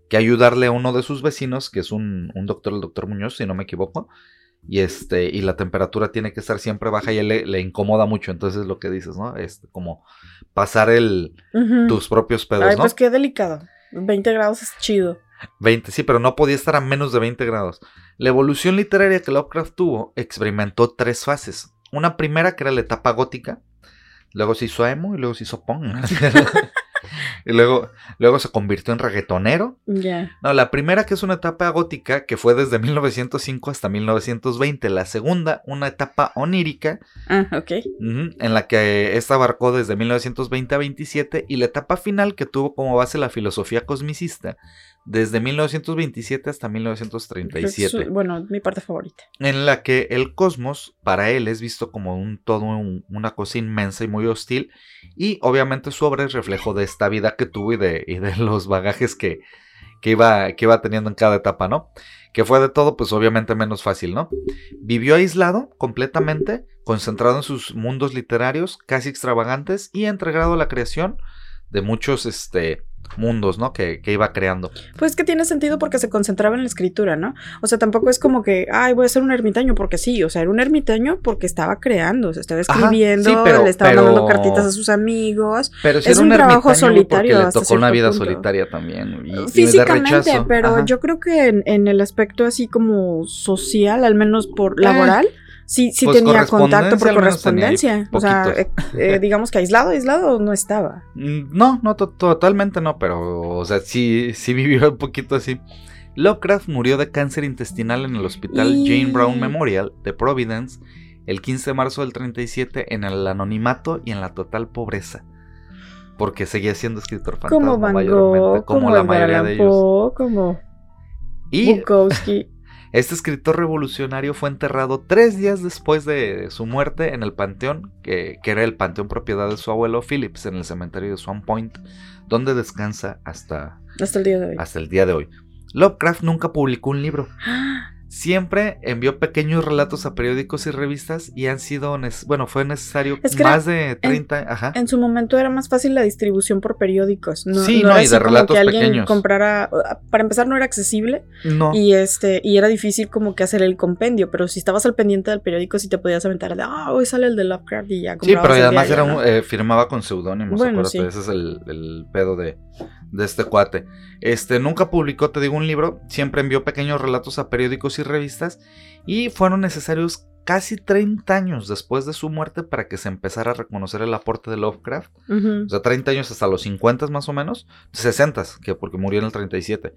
que ayudarle a uno de sus vecinos, que es un, un doctor, el doctor Muñoz, si no me equivoco. Y este, y la temperatura tiene que estar siempre baja y él le, le incomoda mucho. Entonces es lo que dices, ¿no? Este, como pasar el, tus propios pedos, Ay, ¿no? pues qué delicado. 20 grados es chido. 20, sí, pero no podía estar a menos de 20 grados. La evolución literaria que Lovecraft tuvo experimentó tres fases. Una primera que era la etapa gótica, luego se hizo emo y luego se hizo punk. y luego, luego se convirtió en reggaetonero. No, la primera que es una etapa gótica que fue desde 1905 hasta 1920. La segunda, una etapa onírica Ah, ok. En la que esta abarcó desde 1920 a 27 y la etapa final que tuvo como base la filosofía cosmicista desde 1927 hasta 1937, Es, bueno, mi parte favorita. en la que el cosmos para él es visto como un todo un- una cosa inmensa y muy hostil y obviamente su obra es reflejo de esta vida que tuvo y de, y de los bagajes que, que, iba, que iba teniendo en cada etapa, ¿no? Que fue de todo, pues obviamente menos fácil, ¿no? Vivió aislado completamente, concentrado en sus mundos literarios, casi extravagantes, y entregado a la creación de muchos este, mundos, ¿no? Que, que iba creando. Pues que tiene sentido porque se concentraba en la escritura, ¿no? O sea, tampoco es como que, ay, voy a ser un ermitaño porque sí. O sea, era un ermitaño porque estaba creando, se estaba Ajá, escribiendo, sí, pero- le estaba pero- mandando cartitas a sus amigos. Pero Es era un trabajo solitario porque le tocó una vida punto. solitaria también. Y, Físicamente, pero Ajá. yo creo que en, en el aspecto así como social, al menos por Eh, laboral, sí, sí pues tenía contacto por correspondencia. O sea, eh, eh, digamos que aislado, aislado no estaba. Mm, No, no, to- totalmente no, pero, o sea, sí, sí vivió un poquito así. Lovecraft murió de cáncer intestinal en el hospital Y- Jane Brown Memorial de Providence el 15 de marzo del 37 en el anonimato y en la total pobreza. Porque seguía siendo escritor fantasma Como Van mayormente, Gogh, como, como, la mayoría de ellos. Como Y Bukowski. Este escritor revolucionario fue enterrado tres días después de su muerte en el panteón, que, que era el panteón propiedad de su abuelo Phillips, en el cementerio de Swan Point, donde descansa hasta, Hasta el día de hoy. hasta el día de hoy. Lovecraft nunca publicó un libro. Siempre envió pequeños relatos a periódicos y revistas y han sido, bueno, fue necesario Es que era- más de 30, ajá. En su momento era más fácil la distribución por periódicos. No, Sí, no no, era y así de como relatos que alguien pequeños. comprara. Para empezar, no era accesible No. y este y era difícil como que hacer el compendio. Pero si estabas al pendiente del periódico, sí te podías aventar de ah, hoy sale el de Lovecraft y ya. Sí, pero además diario, era ¿no? un- eh, firmaba con seudónimos, Bueno, sí. ese es el, el pedo de, de este cuate. Este, nunca publicó, te digo, un libro, siempre envió pequeños relatos a periódicos y revistas y fueron necesarios casi 30 años después de su muerte para que se empezara a reconocer el aporte de Lovecraft. O sea, 30 años hasta los 50 más o menos, 60, que porque murió en el 37.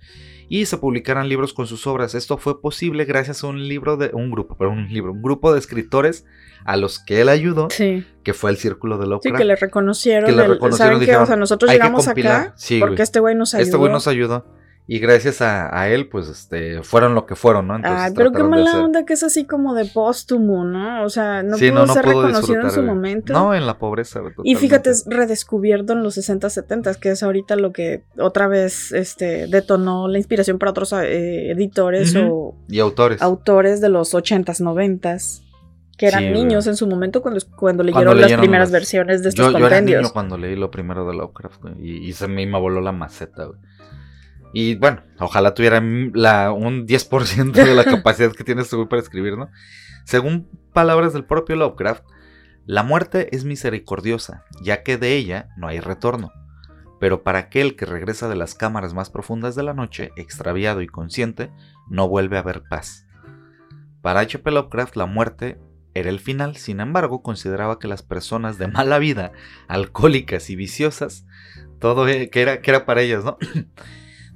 Y se publicaran libros con sus obras. Esto fue posible gracias a un libro de un grupo, pero un libro, un grupo de escritores a los que él ayudó, Sí, que fue el círculo de sí, Lovecraft. que le reconocieron. Que le el- reconocieron, ¿Saben qué? dijeron, O sea, nosotros "Hay que llegamos compilar". acá Sí, porque güey. este güey nos ayudó. Este güey nos ayudó. Y gracias a, a él, pues, este, fueron lo que fueron, ¿no? Entonces Ay, pero qué mala hacer- onda que es así como de póstumo, ¿no? O sea, no Sí, pudo no, no ser reconocido en su de- momento. No, en la pobreza. güey, Y fíjate, es totalmente. redescubierto en los 60, 70, que es ahorita lo que otra vez este, detonó la inspiración para otros eh, editores Ujú. Y autores. o autores de los 80s, 90s, que eran Sí, niños en su momento cuando, cuando leyeron las leyeron primeras las- versiones de estos yo, yo era compendios. niño cuando leí lo primero de Lovecraft, güey, y, y se me, me voló la maceta, güey. Y bueno, ojalá tuviera la, un 10% de la capacidad que tiene este güey para escribir, ¿no? Según palabras del propio Lovecraft, la muerte es misericordiosa, ya que de ella no hay retorno. Pero para aquel que regresa de las cámaras más profundas de la noche, extraviado y consciente, no vuelve a haber paz. Para H.P. Lovecraft, la muerte era el final, sin embargo, consideraba que las personas de mala vida, alcohólicas y viciosas, todo eh, que era, que era para ellas, ¿no?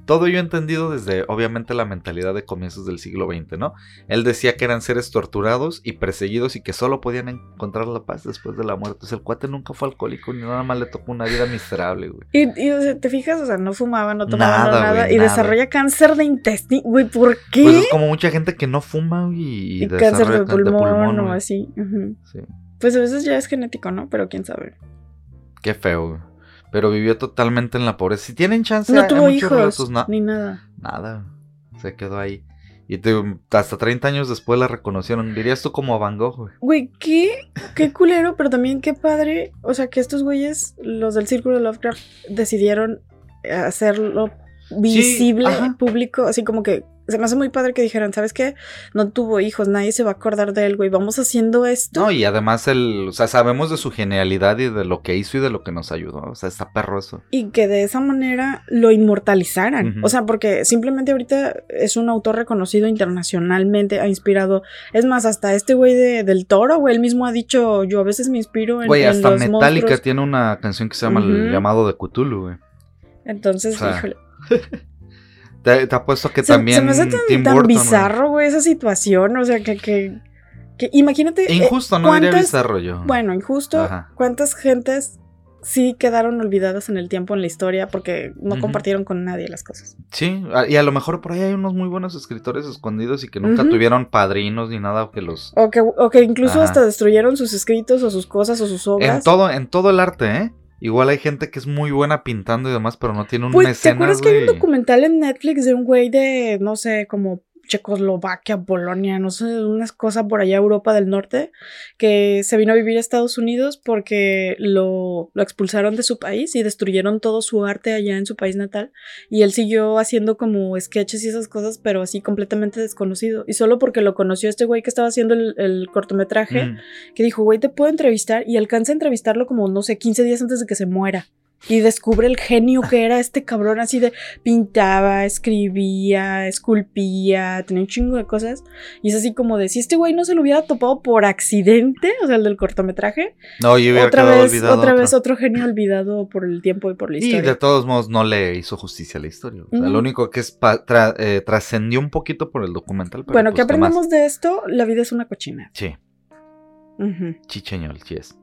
Todo yo he entendido desde, obviamente, la mentalidad de comienzos del siglo XX, ¿no? Él decía que eran seres torturados y perseguidos y que solo podían encontrar la paz después de la muerte. O sea, el cuate nunca fue alcohólico ni nada más le tocó una vida miserable, güey. Y, y, o sea, te fijas, o sea, no fumaba, no tomaba Nada, nada, güey, y nada. desarrolla cáncer de intestino, güey, ¿por qué? Pues es como mucha gente que no fuma güey, y, y cáncer de pulmón, o así. Sí. Pues a veces ya es genético, ¿no? Pero quién sabe. Qué feo, güey. Pero vivió totalmente en la pobreza. Si tienen chance, No hay tuvo muchos hijos, relatos, na- ni nada. nada. Se quedó ahí. Y te- hasta 30 años después la reconocieron. Dirías tú como a Van Gogh, güey. Güey, qué, qué culero, pero también qué padre. O sea, que estos güeyes, los del círculo de Lovecraft, decidieron hacerlo visible, ajá. público, así como que se me hace muy padre que dijeran, ¿sabes qué? No tuvo hijos, nadie se va a acordar de él, güey. Vamos haciendo esto. No, y además el, o sea, sabemos de su genialidad y de lo que hizo y de lo que nos ayudó. O sea, está perro eso. Y que de esa manera lo inmortalizaran. O sea, porque simplemente ahorita es un autor reconocido internacionalmente, ha inspirado. Es más, hasta este güey de, del toro, güey, él mismo ha dicho, yo a veces me inspiro en, Güey, en hasta los Metallica monstruos". tiene una canción que se llama El llamado de Cthulhu, güey. Entonces, O sea, híjole. Te, te apuesto que Se, también se me hace tan, Tim tan Burton, bizarro, güey, esa situación. O sea, que, que, que imagínate. eh, Injusto, no diría ¿cuántas- bizarro yo. Bueno, injusto. Ajá. ¿Cuántas gentes sí quedaron olvidadas en el tiempo, en la historia, porque no compartieron con nadie las cosas? Sí, y a lo mejor por ahí hay unos muy buenos escritores escondidos y que nunca tuvieron padrinos ni nada que los... O que, o que incluso Ajá. hasta destruyeron sus escritos o sus cosas o sus obras. En todo, en todo el arte, ¿eh? Igual hay gente que es muy buena pintando y demás, pero no tiene un Pues, ¿te mecenas, acuerdas que hay un documental en Netflix de un güey de, no sé, como Checoslovaquia, Polonia, no sé, unas cosas por allá, Europa del Norte, que se vino a vivir a Estados Unidos porque lo, lo expulsaron de su país y destruyeron todo su arte allá en su país natal. Y él siguió haciendo como sketches y esas cosas, pero así completamente desconocido. Y solo porque lo conoció este güey que estaba haciendo el, el cortometraje, Mm. que dijo, güey, te puedo entrevistar y alcanza a entrevistarlo como, no sé, 15 días antes de que se muera. Y descubre el genio que era este cabrón, así de pintaba, escribía, esculpía, tenía un chingo de cosas. Y es así como de, si este güey no se lo hubiera topado por accidente, o sea, el del cortometraje, No, yo hubiera otra quedado vez, olvidado otra otro. vez otro genio olvidado por el tiempo y por la Y historia. de todos modos no le hizo justicia a la historia. O sea, Ujú. lo único que es tra- eh, trascendió un poquito por el documental. Pero bueno, pues, ¿qué ¿qué más? aprendemos de esto? La vida es una cochina. Sí, Ujú. chicheñol, sí es.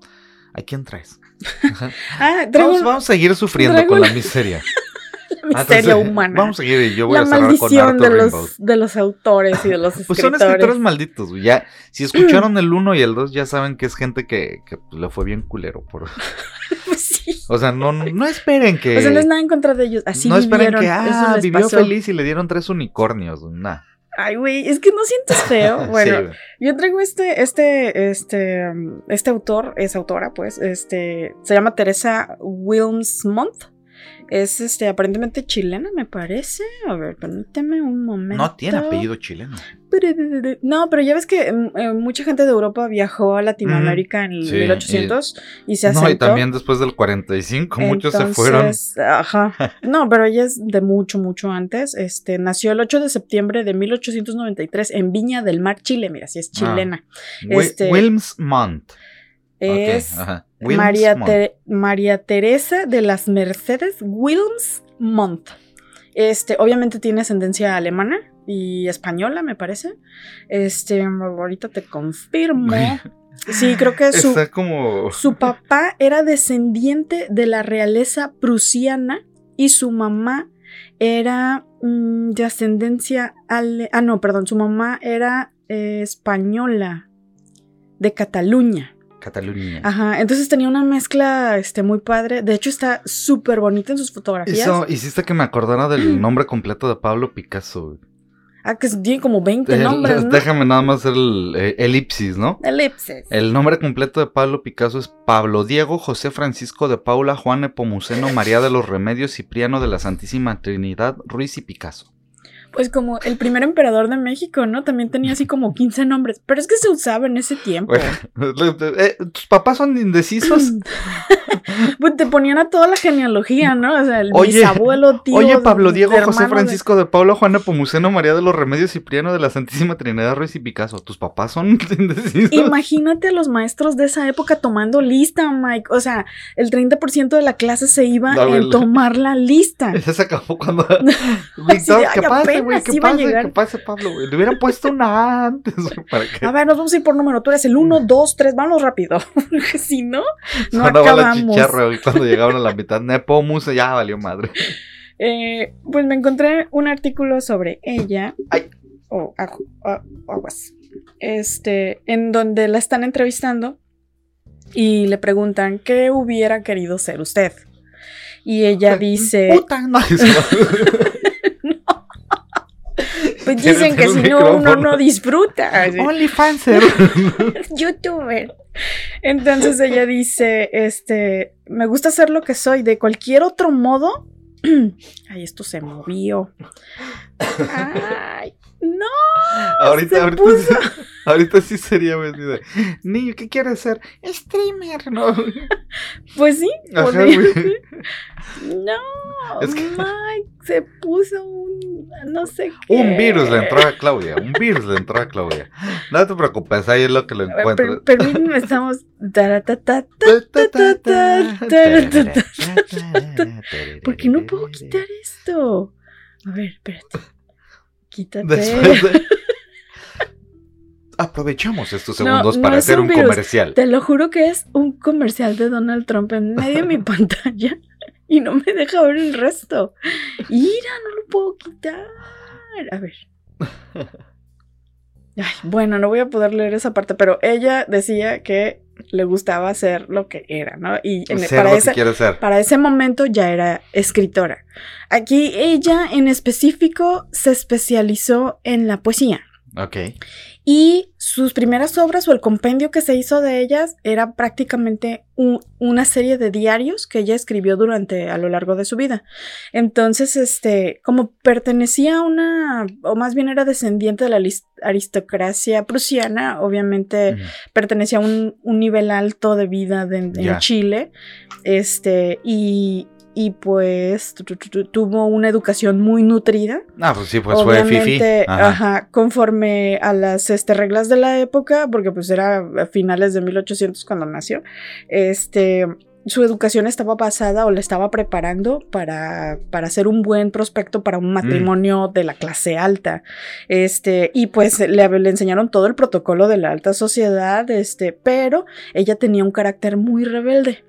¿A quién traes? Ah, traigo Vamos, vamos a seguir sufriendo traigo con la miseria. la Antes miseria humana. Vamos a seguir y yo voy la a cerrar con Arthur de los, de los autores y de los escritores. Pues son escritores malditos. Ya, si escucharon el 1 y el 2, ya saben que es gente que, que pues, le fue bien culero. Por... Pues sí. O sea, no, no esperen que. O sea, no es nada en contra de ellos. Así no esperen que, eso ah, vivió pasó. feliz y le dieron tres unicornios. Nah. Ay, güey, es que no sientes feo. Bueno, Sí, yo traigo este, este, este, este autor, es autora, pues, este, se llama Teresa Wilmsmonth. Es, este, aparentemente chilena, me parece. A ver, permíteme un momento. no tiene apellido chileno. No, pero ya ves que mm, eh, mucha gente de Europa viajó a Latinoamérica en el Sí, 1800 y, se asentó. No, y también después del 45, muchos se fueron. Ajá. No, pero ella es de mucho, mucho antes. Este, nació el 8 de septiembre de 1893 en Viña del Mar, Chile. Mira, si es Ah. chilena. Este- Wilmsmont. Es. María, Wilmsmont. María Teresa de las Mercedes Wilmsmonth. Este, obviamente tiene ascendencia alemana y española, me parece. Este, ahorita te confirmo. Sí, creo que su, Está como. su papá era descendiente de la realeza prusiana y su mamá era mm, de ascendencia ale ah no, perdón, su mamá era eh, española de Cataluña. Cataluña. Ajá, entonces tenía una mezcla este muy padre. De hecho está súper bonita en sus fotografías. Hizo, hiciste que me acordara del nombre completo de Pablo Picasso. Ah, que tiene como 20 El- nombres, ¿no? Déjame nada más hacer el eh, elipsis, ¿no? Elipses. El nombre completo de Pablo Picasso es Pablo Diego José Francisco de Paula Juan Epomuceno María de los Remedios Cipriano de la Santísima Trinidad Ruiz y Picasso. Pues como el primer emperador de México, ¿no? También tenía así como 15 nombres. Pero es que se usaba en ese tiempo. Bueno, eh, ¿Tus papás son indecisos? Pues te ponían a toda la genealogía, ¿no? O sea, el Oye, bisabuelo, tío. Oye, Pablo Diego, José de- Francisco de Pablo, Juana Pomuceno, María de los Remedios, Cipriano de la Santísima Trinidad, Ruiz y Picasso. ¿Tus papás son indecisos? Imagínate a los maestros de esa época tomando lista, Mike. O sea, el 30% de la clase se iba ver, en tomar la lista. Ya se acabó cuando. No, de, ¿Qué pasa, güey? apenas ¿Qué iba a pasa? llegar. ¿Qué pasa, Pablo, güey? Le hubieran puesto una antes, güey, ¿Para qué? A ver, nos vamos a ir por número. Tú eres el 1, 2, 3. Vamos rápido. Porque si no, no Sonaba la acabamos. güey, cuando llegaban a la mitad. Nepomus, ya valió madre. Eh, pues me encontré un artículo sobre ella. Ay. O a- aguas. Este, en donde la están entrevistando y le preguntan qué hubiera querido ser usted. Y ella dice, Puta, no. pues dicen que si no uno no disfruta. OnlyFanser. youtuber. Entonces ella dice, este, me gusta ser lo que soy, de cualquier otro modo. Ay, esto se movió. Ay, no. ahorita, ahorita, puso. sí, ahorita sí sería, de, Niño, ¿qué quieres ser? Streamer, ¿no? Pues sí. Ajá, podría-. No, Es que- Mike se puso un, no sé qué. Un virus le entró a Claudia, un virus le entró a Claudia. No te preocupes, ahí es lo que lo encuentro. per- Permíteme, estamos. ¿Por qué no puedo quitar esto? A ver, espérate. Quítate. Después de... Aprovechamos estos segundos no para hacer un un virus. comercial. Te lo juro que es un comercial de Donald Trump en medio de mi pantalla y no me deja ver el resto. Mira, no lo puedo quitar. A ver. Ay, bueno, no voy a poder leer esa parte, pero ella decía que le gustaba ser lo que era, ¿no? Y en- para, ese, que quiere ser. para ese momento ya era escritora. Aquí ella en específico se especializó en la poesía. Ok. Y sus primeras obras o el compendio que se hizo de ellas era prácticamente un- una serie de diarios que ella escribió durante a lo largo de su vida. Entonces, este, como pertenecía a una, o más bien era descendiente de la aristocracia prusiana, obviamente pertenecía a un, un nivel alto de vida de- en. Chile, este, y, y pues tu- tu- tu- tuvo una educación muy nutrida. Ah, pues sí, pues fue Fifi. Obviamente, Ajá. ajá, conforme a las este, reglas de la época, porque pues era a finales de 1800 cuando nació, este, su educación estaba basada o le estaba preparando para, para hacer un buen prospecto para un matrimonio de la clase alta. Este, y pues le, le enseñaron todo el protocolo de la alta sociedad, este, pero ella tenía un carácter muy rebelde.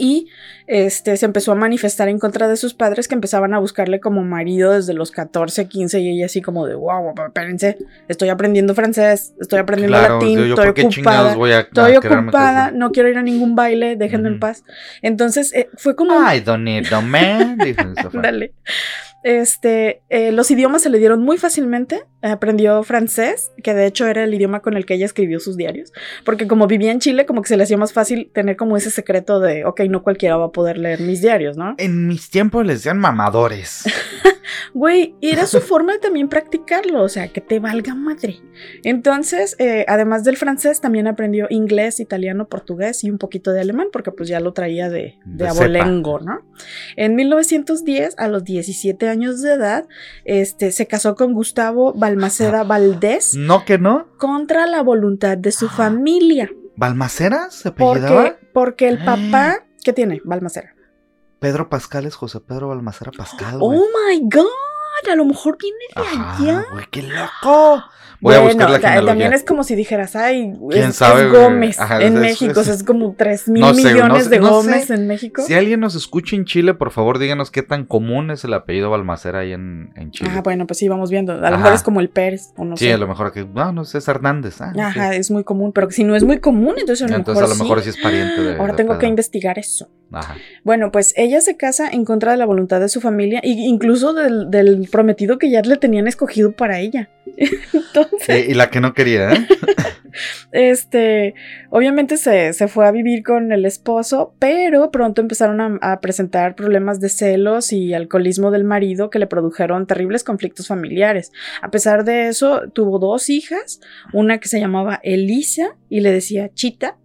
Y este, se empezó a manifestar en contra de sus padres que empezaban a buscarle como marido desde los 14, 15 y ella así como de, wow, espérense, estoy aprendiendo francés, estoy aprendiendo Claro, latín, yo, yo, estoy ¿por qué ocupada. voy a, Estoy ocupada, no quiero ir a ningún baile, déjenme en paz. Entonces, eh, fue como... el sofá. Dale. Este, eh, los idiomas se le dieron muy fácilmente. Aprendió francés, que de hecho era el idioma con el que ella escribió sus diarios. Porque como vivía en Chile, como que se le hacía más fácil tener como ese secreto de, ok, no cualquiera va a poder leer mis diarios, ¿no? En mis tiempos les decían mamadores. Güey, y era su forma de también practicarlo, o sea, que te valga madre. Entonces, eh, además del francés, también aprendió inglés, italiano, portugués y un poquito de alemán, porque pues ya lo traía de, de, De abolengo, ¿no? En 1910, a los 17 años de edad, este, se casó con Gustavo Balmaceda Valdés ¿No que no? contra la voluntad de su familia. ¿Balmaceras se apellidaba? Porque, porque el papá, ¿qué tiene? Balmacera. Pedro Pascal es José Pedro Balmacera Pascal. Oh my God, a lo mejor viene de allá. Güey, qué loco. Voy a buscar la genealogía. también es como si dijeras, ay, ¿Quién es, sabe, es? Gómez Ajá, en es- México, es- o sea, es como 3 mil No sé, no millones sé, de no Gómez sé. en México. Si alguien nos escucha en Chile, por favor díganos qué tan común es el apellido Balmacera ahí en, en Chile. Ah, bueno, pues sí, vamos viendo. A lo Ajá. mejor es como el Pérez, o no sí, sé. a lo mejor que, no, no sé, es Hernández. Ah, Ajá, es muy común, pero si no es muy común, entonces a lo Entonces mejor a lo mejor sí. sí es pariente de. Ahora de tengo que investigar eso. Ajá. Bueno, pues ella se casa en contra de la voluntad de su familia e incluso del, del prometido que ya le tenían escogido para ella. Entonces, Eh, y la que no quería, ¿eh? Este, obviamente se, se fue a vivir con el esposo, pero pronto empezaron a, a presentar problemas de celos y alcoholismo del marido que le produjeron terribles conflictos familiares. A pesar de eso, tuvo dos hijas, una que se llamaba Elisa y le decía Chita,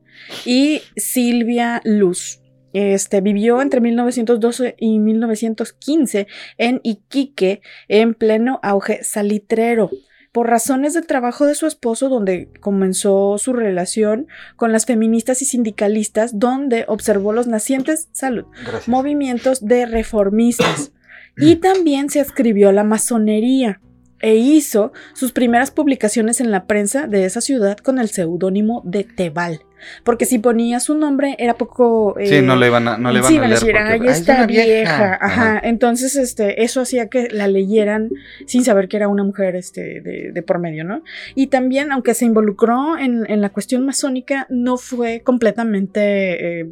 y Silvia Luz. Este, vivió entre 1912 y 1915 en Iquique, en pleno auge salitrero. Por razones de trabajo de su esposo, donde comenzó su relación con las feministas y sindicalistas, donde observó los nacientes salud, Gracias. movimientos de reformistas. Y también se escribió a la masonería e hizo sus primeras publicaciones en la prensa de esa ciudad con el seudónimo de Tebal. Porque si ponía su nombre era poco... Sí, eh, no le iban a, no le sí, a leer. decir, porque, ay, "Ay, es esta una vieja. Ajá. Ajá. Entonces, este, eso hacía que la leyeran sin saber que era una mujer este, de, de por medio, ¿no? Y también, aunque se involucró en, en la cuestión masónica, no fue completamente eh,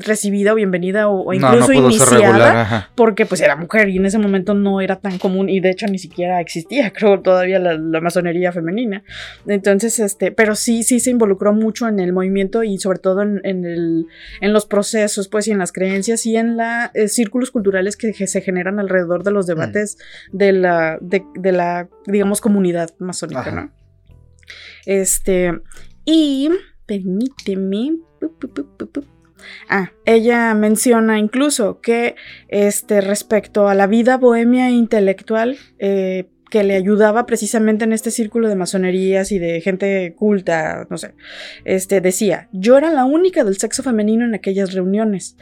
recibida o bienvenida o, o No, no incluso iniciada regular. Porque pues era mujer y en ese momento no era tan común y de hecho ni siquiera existía, creo, todavía la, la masonería femenina. Entonces, este, pero sí, sí se involucró mucho en el movimiento y sobre todo en, en el, en los procesos, pues, y en las creencias y en los círculos culturales que, que se generan alrededor de los Mm. debates de la, de, de la, digamos, comunidad masónica, Ajá. ¿no? Este, y permíteme. Ah, ella menciona incluso que este, respecto a la vida bohemia e intelectual, eh, que le ayudaba precisamente en este círculo de masonerías y de gente culta, no sé, este, decía, yo era la única del sexo femenino en aquellas reuniones.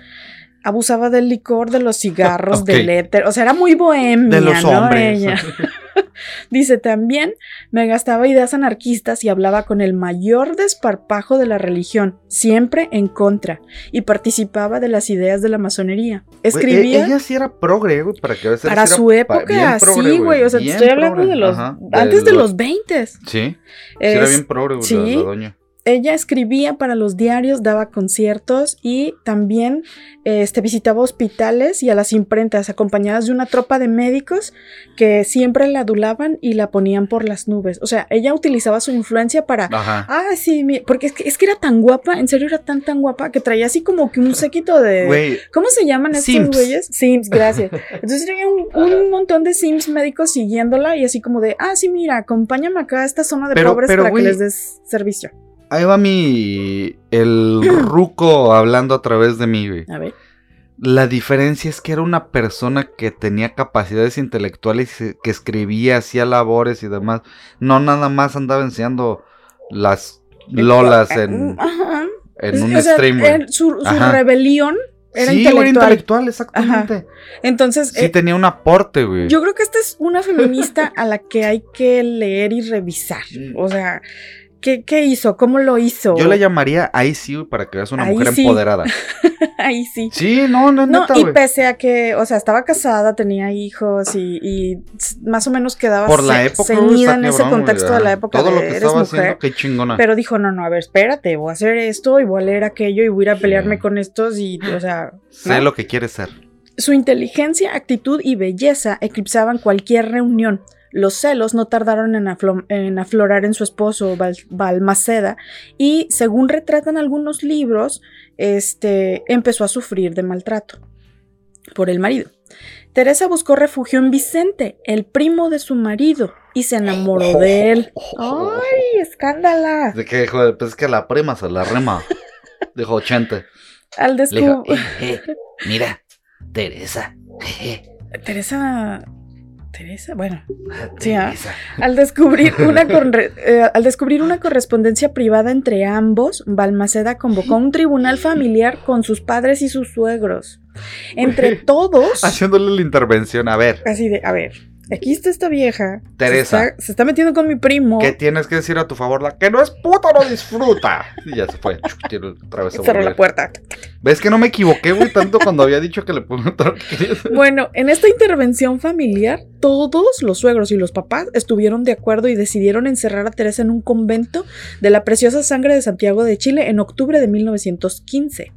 Abusaba del licor, de los cigarros, del éter, o sea, era muy bohemia, De los ¿no? hombres. Ella. Dice también, me gastaba ideas anarquistas y hablaba con el mayor desparpajo de la religión, siempre en contra, y participaba de las ideas de la masonería. Güey, Escribía e- ella sí era progre, güey, para que para su época, progre, sí, güey, o sea, te estoy hablando progre, de los, ajá, antes de lo- los 20. Sí, sí era bien progre, güey, la- sí. la doña. Ella escribía para los diarios, daba conciertos y también este, visitaba hospitales y a las imprentas acompañadas de una tropa de médicos que siempre la adulaban y la ponían por las nubes. O sea, ella utilizaba su influencia para... Ajá. Ah, sí, mi- porque es que, es que era tan guapa, en serio era tan tan guapa que traía así como que un séquito de... ¿Cómo se llaman estos Sims. güeyes? Sims, gracias. Entonces tenía un, un montón de Sims médicos siguiéndola y así como de, ah, sí, mira, acompáñame acá a esta zona de Pero- pobres pero, para que les des servicio. Ahí va mi. El ruco hablando a través de mí, güey. A ver. La diferencia es que era una persona que tenía capacidades intelectuales, que escribía, hacía labores y demás. No nada más andaba enseñando las lolas en, Ajá. en un O sea, stream, su, rebelión era sí, intelectual. era intelectual, exactamente. Entonces, Sí eh, tenía un aporte, güey. yo creo que esta es una feminista a la que hay que leer y revisar. Mm. O sea, ¿qué, qué hizo? ¿Cómo lo hizo? Yo la llamaría ahí sí, para que veas una Ahí mujer sí. empoderada. Ahí sí. Sí, no, no, No, neta, y pese a que, o sea, estaba casada, tenía hijos y, más o menos quedaba Por la época, ceñida en ese contexto de la época Todo de lo que eres estaba mujer. haciendo, qué chingona. Pero dijo, no, no, a ver, espérate, voy a hacer esto y voy a leer aquello y voy a ir a pelearme Sí. con estos y, o sea, sé ¿no? lo que quiere ser. Su inteligencia, actitud y belleza eclipsaban cualquier reunión. Los celos no tardaron en, aflo- en aflorar en su esposo Bal- Balmaceda y, según retratan algunos libros, este, empezó a sufrir de maltrato por el marido. Teresa buscó refugio en Vicente, el primo de su marido, y se enamoró de él. ¡Ay, escándala! De que pues es que la prima se la rema. Dijo 80. Al descubrir... eh, eh, mira, Teresa. eh, Teresa... Teresa, bueno, Sí, ah. Al descubrir, una corre- eh, al descubrir una correspondencia privada entre ambos, Balmaceda convocó un tribunal familiar con sus padres y sus suegros. Entre todos, Haciéndole la intervención. A ver, así de, a ver, aquí está esta vieja. Teresa. Se está, se está metiendo con mi primo. ¿qué tienes que decir a tu favor? La que no es puta no disfruta. Y ya se fue. Cerró la puerta. ¿Ves que no me equivoqué, güey? Tanto cuando había dicho que le hacer. Bueno, en esta intervención familiar, todos los suegros y los papás estuvieron de acuerdo y decidieron encerrar a Teresa en un convento de la preciosa sangre de Santiago de Chile en octubre de 1915.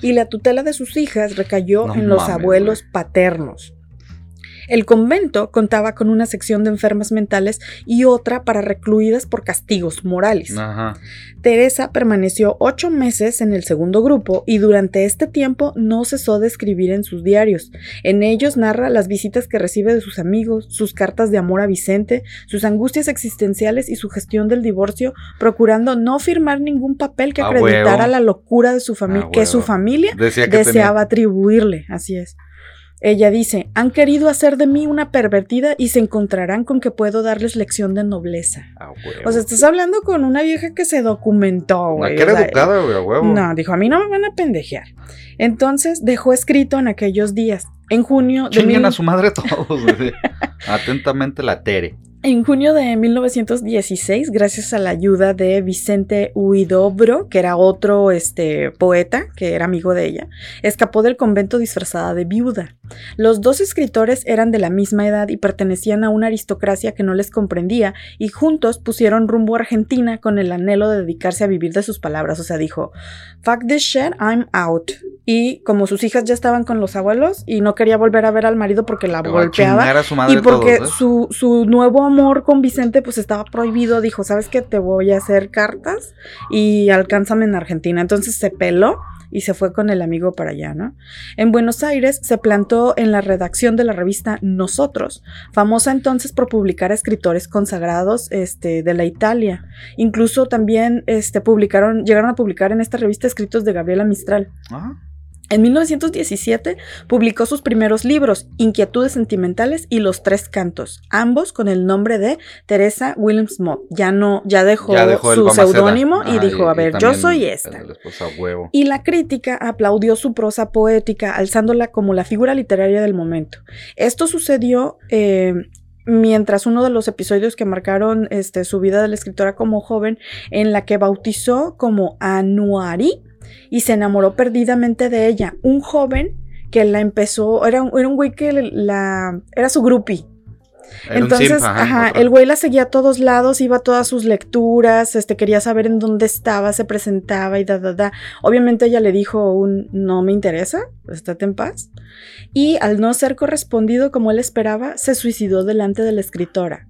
Y la tutela de sus hijas recayó No en los mames, abuelos paternos. El convento contaba con una sección de enfermas mentales y otra para recluidas por castigos morales. Ajá. Teresa permaneció ocho meses en el segundo grupo y durante este tiempo no cesó de escribir en sus diarios. En ellos narra las visitas que recibe de sus amigos, sus cartas de amor a Vicente, sus angustias existenciales y su gestión del divorcio, procurando no firmar ningún papel que acreditara la locura de su familia, que su familia Decía que deseaba atribuirle. Así es. Ella dice, han querido hacer de mí una pervertida y se encontrarán con que puedo darles lección de nobleza. tenía. A huevo. O sea, estás hablando con una vieja que se documentó, No, güey. que o era sea, educada, güey, huevo. No, dijo, a mí no me van a pendejear. Entonces dejó escrito en aquellos días. En junio de, mil- a su madre todos. Atentamente la Tere. En junio de 1916, gracias a la ayuda de Vicente Huidobro, que era otro este, poeta que era amigo de ella, escapó del convento disfrazada de viuda. Los dos escritores eran de la misma edad y pertenecían a una aristocracia que no les comprendía y juntos pusieron rumbo a Argentina con el anhelo de dedicarse a vivir de sus palabras. O sea, dijo, fuck this shit, I'm out. Y como sus hijas ya estaban con los abuelos y no quería volver a ver al marido porque la a golpeaba, chingar a su madre y porque todos, ¿eh? su, su nuevo amor con Vicente pues estaba prohibido, dijo, ¿sabes qué? Te voy a hacer cartas y alcánzame en Argentina. Entonces se peló y se fue con el amigo para allá, ¿no? En Buenos Aires se plantó en la redacción de la revista Nosotros, famosa entonces por publicar escritores consagrados este, de la Italia. Incluso también este, publicaron, llegaron a publicar en esta revista escritos de Gabriela Mistral. Ajá. En 1917 publicó sus primeros libros, Inquietudes Sentimentales y Los Tres Cantos, ambos con el nombre de Teresa Williams Mott. Ya no, ya dejó, Ya dejó el su seudónimo y dijo, a ver, yo soy esta. Y la crítica aplaudió su prosa poética, alzándola como la figura literaria del momento. Esto sucedió eh, mientras uno de los episodios que marcaron este, su vida de la escritora como joven, en la que bautizó como Anuari y se enamoró perdidamente de ella. Un joven que la empezó, era, un- era un güey que la, era su groupie. Era Entonces, ajá, el güey la seguía a todos lados, iba a todas sus lecturas, este, quería saber en dónde estaba, se presentaba y da, da, da. Obviamente ella le dijo un no me interesa, estate en paz. Y al no ser correspondido como él esperaba, se suicidó delante de la escritora.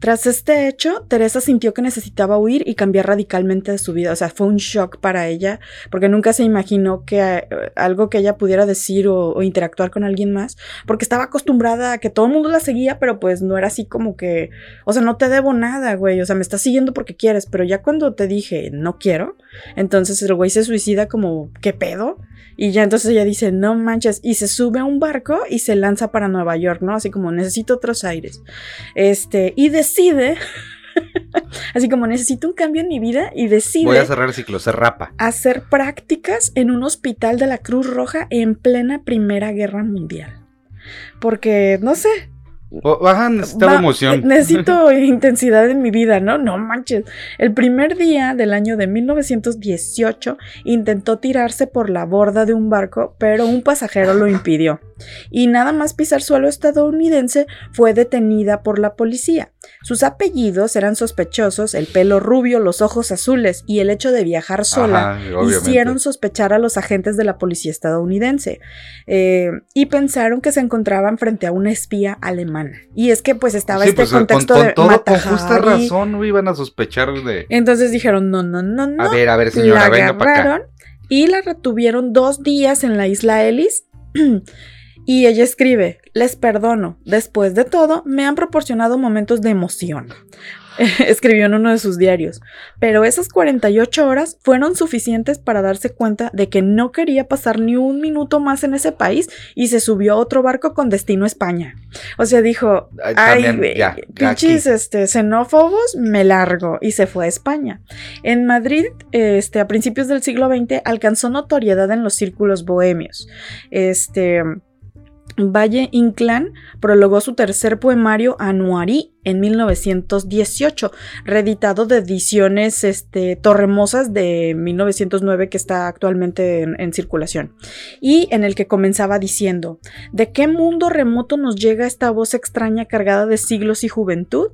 Tras este hecho, Teresa sintió que necesitaba huir y cambiar radicalmente de su vida. O sea, fue un shock para ella, porque nunca se imaginó que eh, algo que ella pudiera decir o, interactuar con alguien más, porque estaba acostumbrada a que todo el mundo la seguía, pero pues no era así como que, o sea, no te debo nada, güey, o sea, me estás siguiendo porque quieres, pero ya cuando te dije no quiero, entonces el güey se suicida como, ¿qué pedo? Y ya entonces ella dice, no manches, y se sube a un barco y se lanza para Nueva York, ¿no? Así como necesito otros aires. Este, y decide, así como necesito un cambio en mi vida, y decide Voy a cerrar el ciclo, se rapa. hacer prácticas en un hospital de la Cruz Roja en plena Primera Guerra Mundial. Porque, no sé, Ajá, necesitaba Va- emoción. Necesito intensidad en mi vida, ¿no? No manches. El primer día del año de 1918 intentó tirarse por la borda de un barco, pero un pasajero lo impidió. Y nada más pisar suelo estadounidense fue detenida por la policía. Sus apellidos eran sospechosos, el pelo rubio, los ojos azules y el hecho de viajar sola Ajá, hicieron sospechar a los agentes de la policía estadounidense eh, y pensaron que se encontraban frente a una espía alemana. Y es que pues estaba Sí, este pues, con- contexto con, de todo, Mata con justa razón, no iban a sospechar de. Entonces dijeron, no, no, no, no. A ver, a ver, señora, la venga para acá. y la retuvieron dos días en la isla Ellis. Y ella escribe, les perdono, después de todo, me han proporcionado momentos de emoción. Escribió en uno de sus diarios. Pero esas 48 horas fueron suficientes para darse cuenta de que no quería pasar ni un minuto más en ese país y se subió a otro barco con destino a España. O sea, dijo, Ay, también, ya, pinches este, xenófobos, me largo. Y se fue a España. En Madrid, este, a principios del siglo XX, alcanzó notoriedad en los círculos bohemios. Este. Valle Inclán prologó su tercer poemario Anuarí en 1918, reeditado de ediciones este, Torremosas de 1909 que está actualmente en, en circulación, y en el que comenzaba diciendo, ¿de qué mundo remoto nos llega esta voz extraña cargada de siglos y juventud?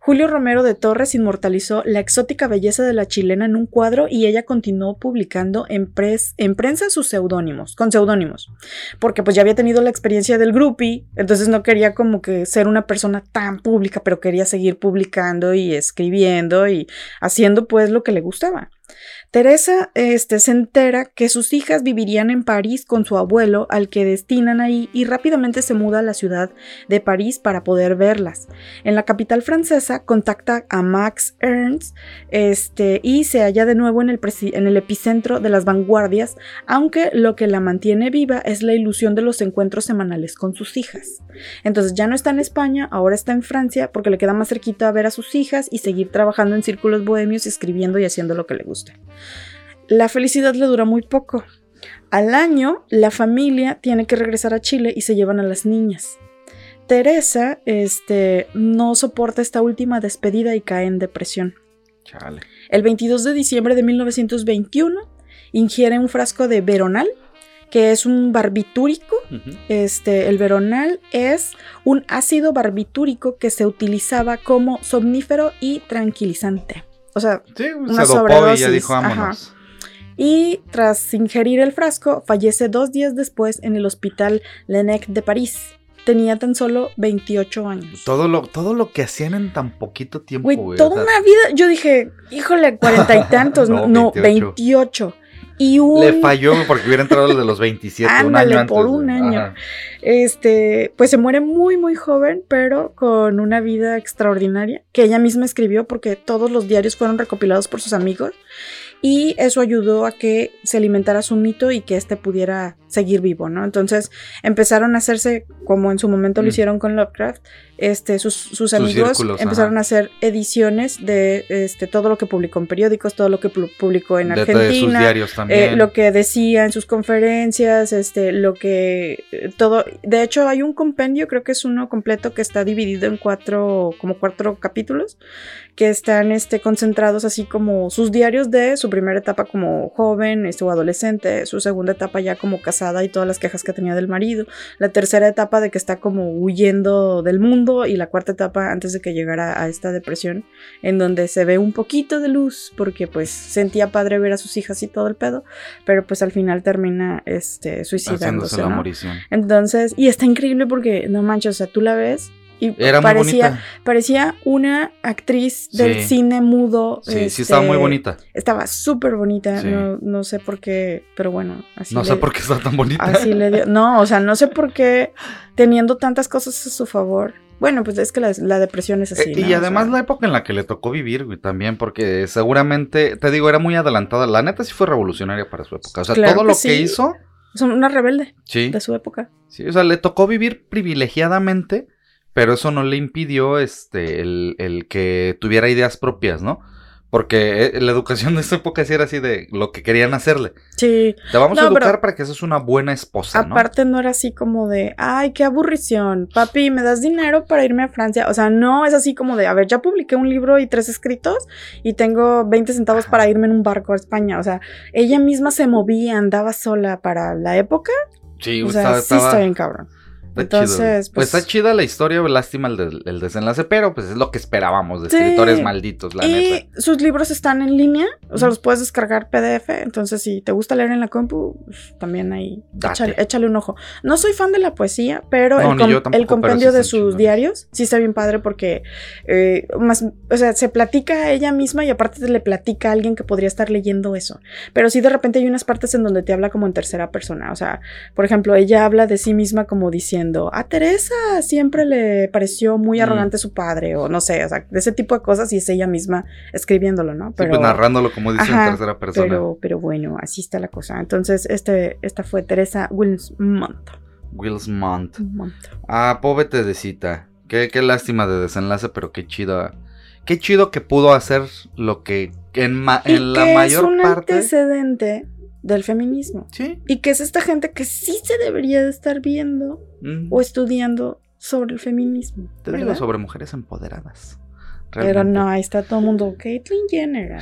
Julio Romero de Torres inmortalizó la exótica belleza de la chilena en un cuadro y ella continuó publicando en, prensa sus seudónimos, con seudónimos, porque pues ya había tenido la experiencia del groupie, entonces no quería como que ser una persona tan pública, pero quería seguir publicando y escribiendo y haciendo pues lo que le gustaba. Teresa este, se entera que sus hijas vivirían en París con su abuelo, al que destinan ahí, y rápidamente se muda a la ciudad de París para poder verlas. En la capital francesa contacta a Max Ernst este, y se halla de nuevo en el, en el epicentro de las vanguardias, aunque lo que la mantiene viva es la ilusión de los encuentros semanales con sus hijas. Entonces ya no está en España, ahora está en Francia porque le queda más cerquita a ver a sus hijas y seguir trabajando en círculos bohemios, escribiendo y haciendo lo que le gusta. La felicidad le dura muy poco. Al año, la familia tiene que regresar a Chile y se llevan a las niñas. Teresa este, no soporta esta última despedida y cae en depresión. Chale. El 22 de diciembre de 1921 ingiere un frasco de veronal, que es un barbitúrico. Este, el veronal es un ácido barbitúrico que se utilizaba como somnífero y tranquilizante. O sea, Sí, Una se dopó y sobredosis, ya dijo ajá. y tras ingerir el frasco, fallece dos días después en el hospital Lenec de París. Tenía tan solo 28 años. Todo lo, todo lo que hacían en tan poquito tiempo, güey. toda o sea, una vida. Yo dije, híjole, cuarenta y tantos. No, no, 28. 28. Y un. Le falló porque hubiera entrado el de los 27, un año antes. por un año. Ajá. Este, pues se muere muy, muy joven, pero con una vida extraordinaria que ella misma escribió porque todos los diarios fueron recopilados por sus amigos y eso ayudó a que se alimentara su mito y que éste pudiera seguir vivo, ¿no? Entonces empezaron a hacerse, como en su momento lo Mm. hicieron con Lovecraft, este, sus, sus amigos círculos, empezaron ajá. a hacer ediciones de este, todo lo que publicó en periódicos, todo lo que pu- publicó en De- de sus Argentina, eh, lo que decía en sus conferencias, este, lo que eh, todo. De hecho, hay un compendio, creo que es uno completo que está dividido en cuatro, como cuatro capítulos, que están, este, concentrados así como sus diarios de su primera etapa como joven, este, o adolescente, su segunda etapa ya como casada y todas las quejas que tenía del marido, la tercera etapa de que está como huyendo del mundo y la cuarta etapa antes de que llegara a esta depresión en donde se ve un poquito de luz porque pues sentía padre ver a sus hijas y todo el pedo, pero pues al final termina este suicidándose, ¿no? Entonces, y está increíble porque no manches, o sea, tú la ves y Era parecía parecía una actriz del Sí. cine mudo. Sí, sí este, estaba muy bonita. Estaba súper bonita, Sí. no, no sé por qué, pero bueno, así No le- sé por qué está tan bonita. Así le dio. No, o sea, no sé por qué teniendo tantas cosas a su favor. Bueno, pues es que la, la depresión es así. Eh, y ¿no? O además sea, la época en la que le tocó vivir, güey, también, porque seguramente, te digo, era muy adelantada. La neta sí fue revolucionaria para su época. O sea, Claro todo que lo sí. que hizo, son una rebelde sí, de su época. sí. O sea, le tocó vivir privilegiadamente, pero eso no le impidió este, el, el que tuviera ideas propias, ¿no? Porque eh, la educación de esa época sí era así de lo que querían hacerle. Sí. Te vamos a educar para que seas una buena esposa. Aparte no era así como de, ay, qué aburrición, papi, ¿me das dinero para irme a Francia? O sea, no es así como de, a ver, ya publiqué un libro y tres escritos y tengo 20 centavos para irme en un barco a España. O sea, ella misma se movía, andaba sola para la época. Sí, O sea, sí estaba- está bien cabrón. Está Entonces, chido. Pues, pues- está chida la historia, lástima el, el desenlace, pero pues es lo que esperábamos de Sí. escritores malditos, la y neta. sus libros están en línea, o sea, los puedes descargar PDF, entonces si te gusta leer en la compu, pues, también ahí échale, échale un ojo. No soy fan de la poesía, pero No, el, com- tampoco, el compendio pero de sus diarios sí está bien padre porque eh, más, o sea, se platica a ella misma y aparte le platica a alguien que podría estar leyendo eso. Pero sí de repente hay unas partes en donde te habla como en tercera persona, o sea, por ejemplo, ella habla de sí misma como diciendo, a Teresa siempre le pareció muy Mm. arrogante su padre, o no sé, o sea, de ese tipo de cosas y es ella misma escribiéndolo, ¿no? Sí, pues narrándolo como dice Ajá, en tercera persona. Pero, pero bueno, así está la cosa. Entonces, este, esta fue Teresa Wilmont. Wills Montt. Ah, pobretecita. Qué, qué lástima de desenlace, pero qué chido. Qué chido que pudo hacer lo que en, ma- Y en la mayor es un parte. antecedente del feminismo. Sí. Y que es esta gente que sí se debería de estar viendo mm, o estudiando sobre el feminismo. Te digo sobre mujeres empoderadas. Pero no, ahí está todo el mundo. Caitlyn Jenner.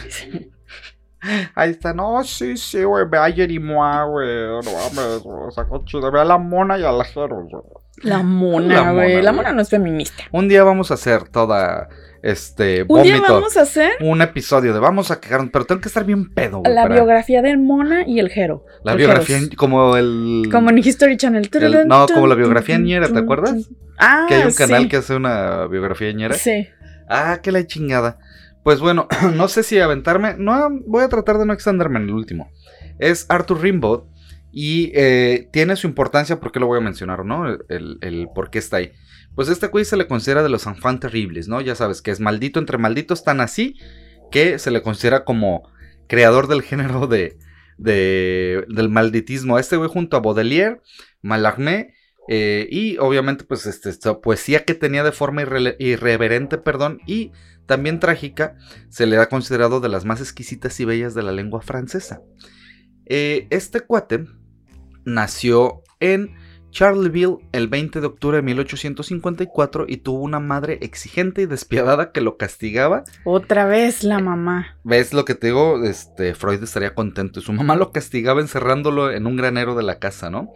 Ahí está, no, sí, sí, güey, ve a Jerimoa, güey, no mames, güey, sacó chido, ve a la mona y a la Jero, güey. La mona, güey. La mona no es feminista. Un día vamos a hacer toda este, Un día vamos a hacer Un episodio de vamos a quejarnos, pero tengo que estar bien pedo, güey. la para- biografía del Mona y el Jero. La El biografía, Jeros. como el. Como en History Channel. El- no, como la biografía ñera, ¿te acuerdas? Ah, Que hay un canal sí. que hace una biografía ñera. Sí. Ah, que la chingada. Pues bueno, no sé si aventarme. No, voy a tratar de no extenderme en el último. Es Arthur Rimbaud. Y eh, tiene su importancia, porque lo voy a mencionar, ¿no? El, el por qué está ahí. Pues este güey se le considera de los enfants terribles, ¿no? Ya sabes que es maldito entre malditos, tan así que se le considera como creador del género de, de- del malditismo. Este güey junto a Baudelaire, Mallarmé eh, y obviamente pues este, esta poesía que tenía de forma irreverente, perdón, y también trágica, se le ha considerado de las más exquisitas y bellas de la lengua francesa. Eh, este cuate nació en Charleville el 20 de octubre de 1854 y tuvo una madre exigente y despiadada que lo castigaba. Otra vez la mamá. ¿Ves lo que te digo? Este, Freud estaría contento. Y su mamá lo castigaba encerrándolo en un granero de la casa, ¿no?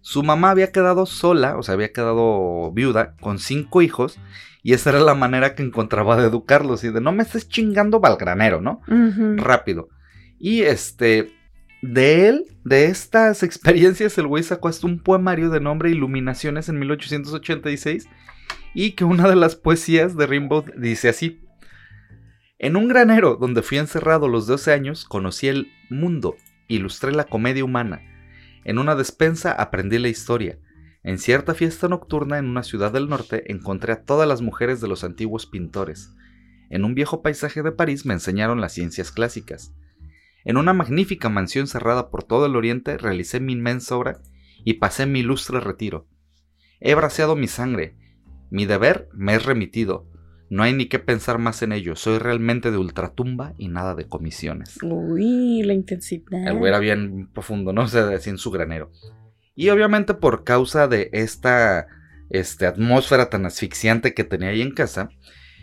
Su mamá había quedado sola, o sea, había quedado viuda con cinco hijos. Y esa era la manera que encontraba de educarlos. Y de no me estés chingando va al granero, ¿no? Rápido. Y este, de él, de estas experiencias, el güey sacó hasta un poemario de nombre Iluminaciones en 1886 y que una de las poesías de Rimbaud dice así. En un granero donde fui encerrado los 12 años, conocí el mundo, ilustré la comedia humana. En una despensa aprendí la historia. En cierta fiesta nocturna en una ciudad del norte encontré a todas las mujeres de los antiguos pintores. En un viejo paisaje de París me enseñaron las ciencias clásicas. En una magnífica mansión cerrada por todo el oriente realicé mi inmensa obra y pasé mi ilustre retiro. He braceado mi sangre. Mi deber me es remitido. No hay ni que pensar más en ello. Soy realmente de ultratumba y nada de comisiones. Uy, la intensidad. El güey era bien profundo, ¿no? O sea, así en su granero. Y obviamente por causa de esta este, atmósfera tan asfixiante que tenía ahí en casa,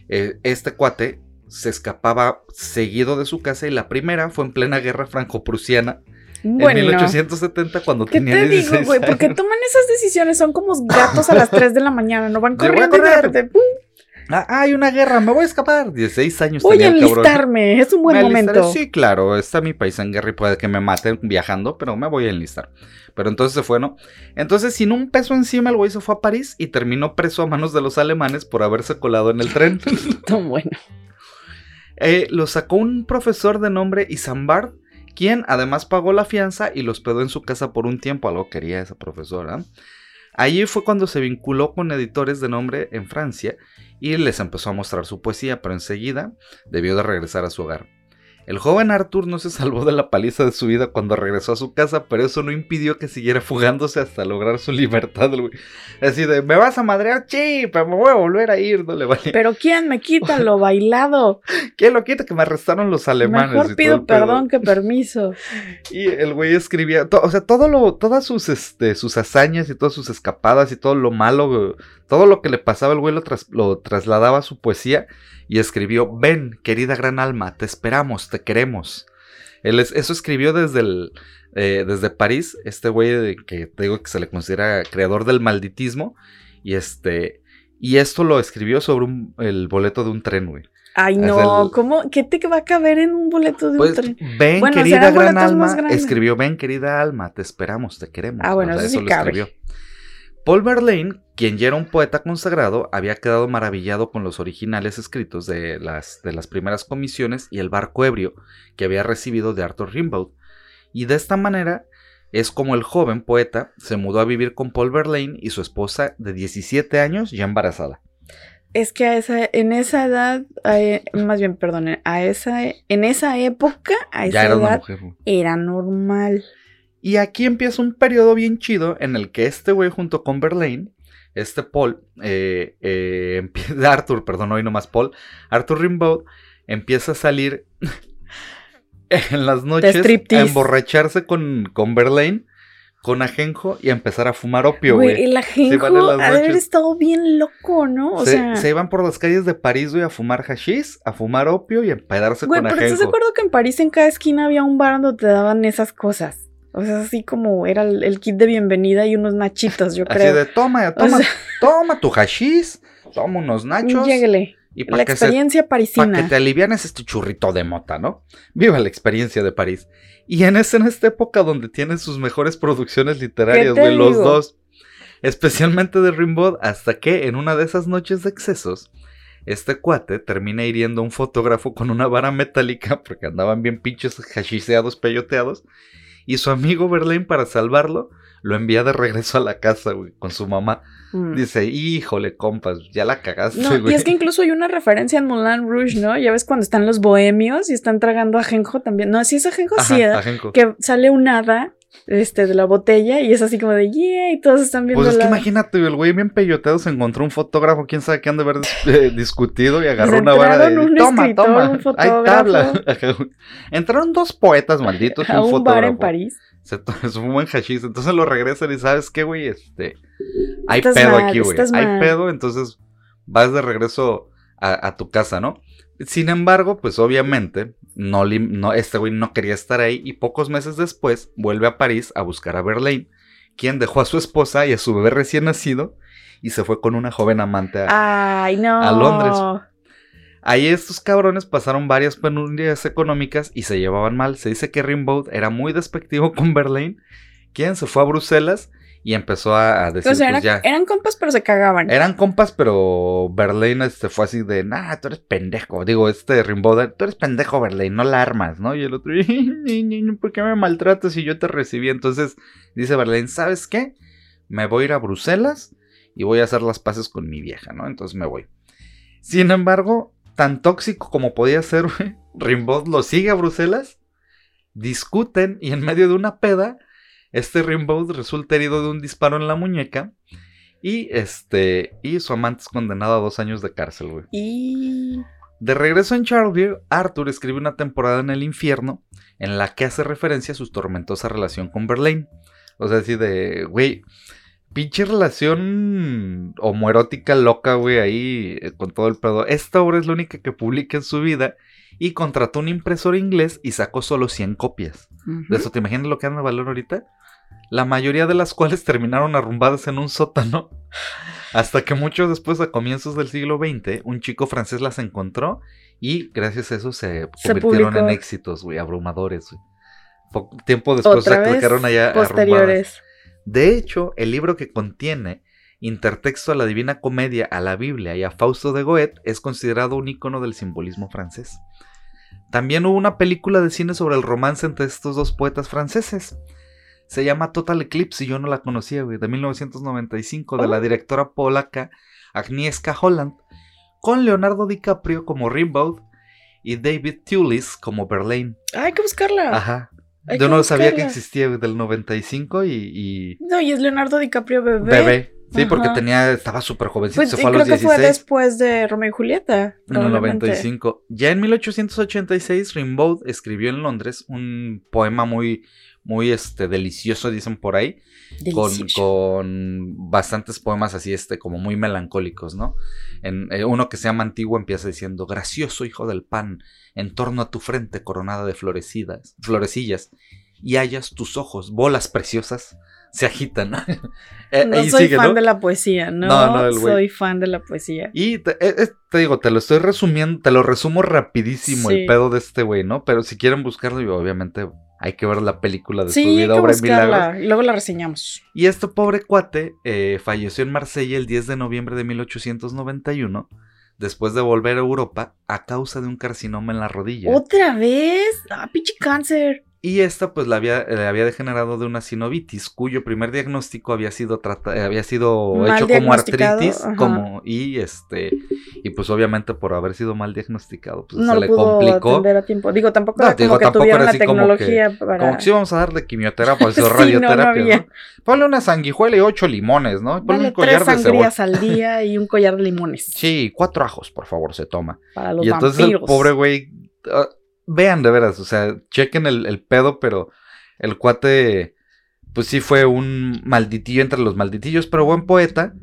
eh, este cuate se escapaba seguido de su casa y la primera fue en plena guerra franco-prusiana Bueno, en 1870 cuando ¿qué tenía te 16 digo, güey? ¿Por qué toman esas decisiones? Son como gatos a las 3 de la mañana, no van corriendo y de repente, ¡pum! Ah, hay una guerra, me voy a escapar. 16 años Voy a cabrón. enlistarme, es un buen Me momento. Sí, claro, está mi país en guerra y puede que me maten viajando, pero me voy a enlistar. Pero entonces se fue, ¿no? Entonces, sin un peso encima, el güey se fue a París y terminó preso a manos de los alemanes por haberse colado en el tren. Tan bueno. Eh, lo sacó un profesor de nombre Isambard, quien además pagó la fianza y lo hospedó en su casa por un tiempo, algo quería esa profesora. Allí fue cuando se vinculó con editores de nombre en Francia y les empezó a mostrar su poesía, pero enseguida debió de regresar a su hogar. El joven Arthur no se salvó de la paliza de su vida cuando regresó a su casa, pero eso no impidió que siguiera fugándose hasta lograr su libertad. güey. Así de, ¿me vas a madrear? Sí, pero me voy a volver a ir, no le vale. Pero ¿quién me quita lo bailado? ¿Quién lo quita? Que me arrestaron los alemanes. Mejor pido perdón que permiso. Y el güey escribía, o sea, todo lo, todas sus, este, sus hazañas y todas sus escapadas y todo lo malo, todo lo que le pasaba, el güey lo, tras- lo trasladaba a su poesía y escribió, ven, querida gran alma, te esperamos, te queremos. Él es- eso escribió desde, el, eh, desde París, este güey de- que te digo que se le considera creador del malditismo, y este, y esto lo escribió sobre un- el boleto de un tren, güey. Ay, no, el- ¿cómo? ¿Qué te va a caber en un boleto de Pues, un tren? ven, Bueno, querida gran alma, escribió, ven, querida alma, te esperamos, te queremos. Ah, bueno, O sea, eso sí lo cabe. escribió. Paul Verlaine, quien ya era un poeta consagrado, había quedado maravillado con los originales escritos de las, de las primeras comisiones y el barco ebrio que había recibido de Arthur Rimbaud. Y de esta manera es como el joven poeta se mudó a vivir con Paul Verlaine y su esposa de 17 años ya embarazada. Es que a esa, en esa edad, eh, más bien, perdón, a esa, en esa época, a esa Ya era una edad, mujer. era normal. Y aquí empieza un periodo bien chido en el que este güey junto con Verlaine, este Paul, eh, eh, Arthur, perdón, hoy nomás Paul, Arthur Rimbaud empieza a salir en las noches a emborracharse con, con Verlaine, con ajenjo y a empezar a fumar opio, Güey, güey. el ajenjo ha de haber estado bien loco, ¿no? O se, sea, se iban por las calles de París, güey, a fumar hashish, a fumar opio y a empedarse güey, con pero ¿estás de ajenjo. acuerdo que en París en cada esquina había un bar donde te daban esas cosas? O sea, así como era el, el kit de bienvenida y unos nachitos, yo Así creo. de, toma, O toma, sea, toma tu hashish, toma unos nachos. Lléguele. Y La para que, se- experiencia pa' parisina. que te alivianes este churrito de mota, ¿no? Viva la experiencia de París. Y en, ese, en esta época donde tiene sus mejores producciones literarias, te güey, los dos. Especialmente de Rimbaud, hasta que en una de esas noches de excesos, este cuate termina hiriendo a un fotógrafo con una vara metálica porque andaban bien pinches hashiseados, peyoteados. Y su amigo Verlaine, para salvarlo, lo envía de regreso a la casa, güey, con su mamá. Mm. Dice, híjole, compas, ya la cagaste, No, güey. y es que incluso hay una referencia en Moulin Rouge, ¿no? Ya ves cuando están los bohemios y están tragando ajenjo también. No, sí es ajenjo, Ajá, sí, ¿eh? ajenco. Que sale un hada este, de la botella y es así como de, yeah, y todos están viendo Pues es que la- imagínate, güey, el güey bien peyoteado se encontró un fotógrafo, quién sabe qué han de haber dis- eh, discutido y agarró una vara de un toma, escritor, toma, un hay tabla. fotógrafo. Entraron dos poetas malditos y a un, un bar en fotógrafo. París. Se, se fumó en hashish, entonces lo regresan y sabes qué, güey, este, hay Estás pedo mal, aquí, güey, hay mal. pedo, entonces vas de regreso a, a tu casa, ¿no? Sin embargo, pues obviamente, no, este güey no quería estar ahí y pocos meses después vuelve a París a buscar a Verlaine, quien dejó a su esposa y a su bebé recién nacido y se fue con una joven amante a, Ay, no. a Londres. Ahí estos cabrones pasaron varias penurias económicas y se llevaban mal. Se dice que Rimbaud era muy despectivo con Verlaine, quien se fue a Bruselas y empezó a, a decir, O sea, pues ya. eran compas, pero se cagaban. Eran compas, pero Verlaine este, fue así de, nah, tú eres pendejo. Digo, este Rimbaud, tú eres pendejo, Verlaine, no la armas, ¿no? Y el otro, ¿por qué me maltratas si yo te recibí? Entonces dice Verlaine, ¿sabes qué? Me voy a ir a Bruselas y voy a hacer las paces con mi vieja, ¿no? Entonces me voy. Sin embargo, tan tóxico como podía ser, Rimbaud lo sigue a Bruselas, discuten y en medio de una peda, este Rimbaud resulta herido de un disparo en la muñeca y este y su amante es condenado a dos años de cárcel, güey. Y. De regreso en Charleville, Arthur escribe una temporada en el infierno en la que hace referencia a su tormentosa relación con Verlaine. O sea, así de, güey, pinche relación homoerótica loca, güey, ahí eh, con todo el pedo. Esta obra es la única que publica en su vida y contrató un impresor inglés y sacó solo 100 copias. De eso, ¿te imaginas lo que anda valor ahorita? La mayoría de las cuales terminaron arrumbadas en un sótano. Hasta que mucho después, a comienzos del siglo XX, un chico francés las encontró y gracias a eso se Se convirtieron en éxitos, güey, abrumadores, güey. Tiempo después se quedaron allá arrumbadas. De hecho, el libro que contiene intertexto a la Divina Comedia, a la Biblia y a Fausto de Goethe es considerado un icono del simbolismo francés. También hubo una película de cine sobre el romance entre estos dos poetas franceses. Se llama Total Eclipse y yo no la conocía, güey, de 1995, de la Oh. directora polaca Agnieszka Holland, con Leonardo DiCaprio como Rimbaud y David Thewlis como Verlaine. Hay que buscarla. Ajá. Hay Yo no sabía que existía del 95 y, y No, y es Leonardo DiCaprio bebé. bebé. Sí, porque tenía, estaba súper jovencito, Pues se fue a creo los que fue 16. después de Romeo y Julieta. En el probablemente. 95. Ya en 1886, Rimbaud escribió en Londres un poema muy, muy este, delicioso, dicen por ahí, con, con bastantes poemas así, este, como muy melancólicos, ¿no? En, eh, uno que se llama Antiguo empieza diciendo, gracioso hijo del pan, en torno a tu frente coronada de florecidas, florecillas, y hallas tus ojos, bolas preciosas, se agitan. Eh, No soy sigue, fan ¿no? de la poesía, no, No, soy fan de la poesía. Y te, eh, eh, te digo, te lo estoy resumiendo, te lo resumo rapidísimo Sí. el pedo de este güey, ¿no? Pero si quieren buscarlo, obviamente hay que ver la película de su Sí, hay vida, que obra buscarla y luego la reseñamos. Y este pobre cuate eh, falleció en Marsella el 10 de noviembre de 1891, después de volver a Europa a causa de un carcinoma en la rodilla. ¿Otra vez? Ah, pinche cáncer. Y esta pues la había, le había degenerado de una sinovitis, cuyo primer diagnóstico había sido trata- eh, había sido Mal hecho como artritis, ajá. como, y este, y pues obviamente por haber sido mal diagnosticado, pues no se lo le pudo complicó. a tiempo. Digo, tampoco No, era digo, como que tampoco tuvieran era la así como que- tecnología para... Como que sí vamos a dar de quimioterapia, o Sí, no, no radioterapia, había. ¿no? Ponle una sanguijuela y ocho limones, ¿no? Ponle Dale un collar tres de sangrías al día y un collar de limones. Sí, cuatro ajos, por favor, se toma. Para los y entonces vampiros. el pobre güey, ah, vean de veras, o sea, chequen el, el pedo, pero el cuate, pues sí fue un malditillo entre los malditillos, pero buen poeta.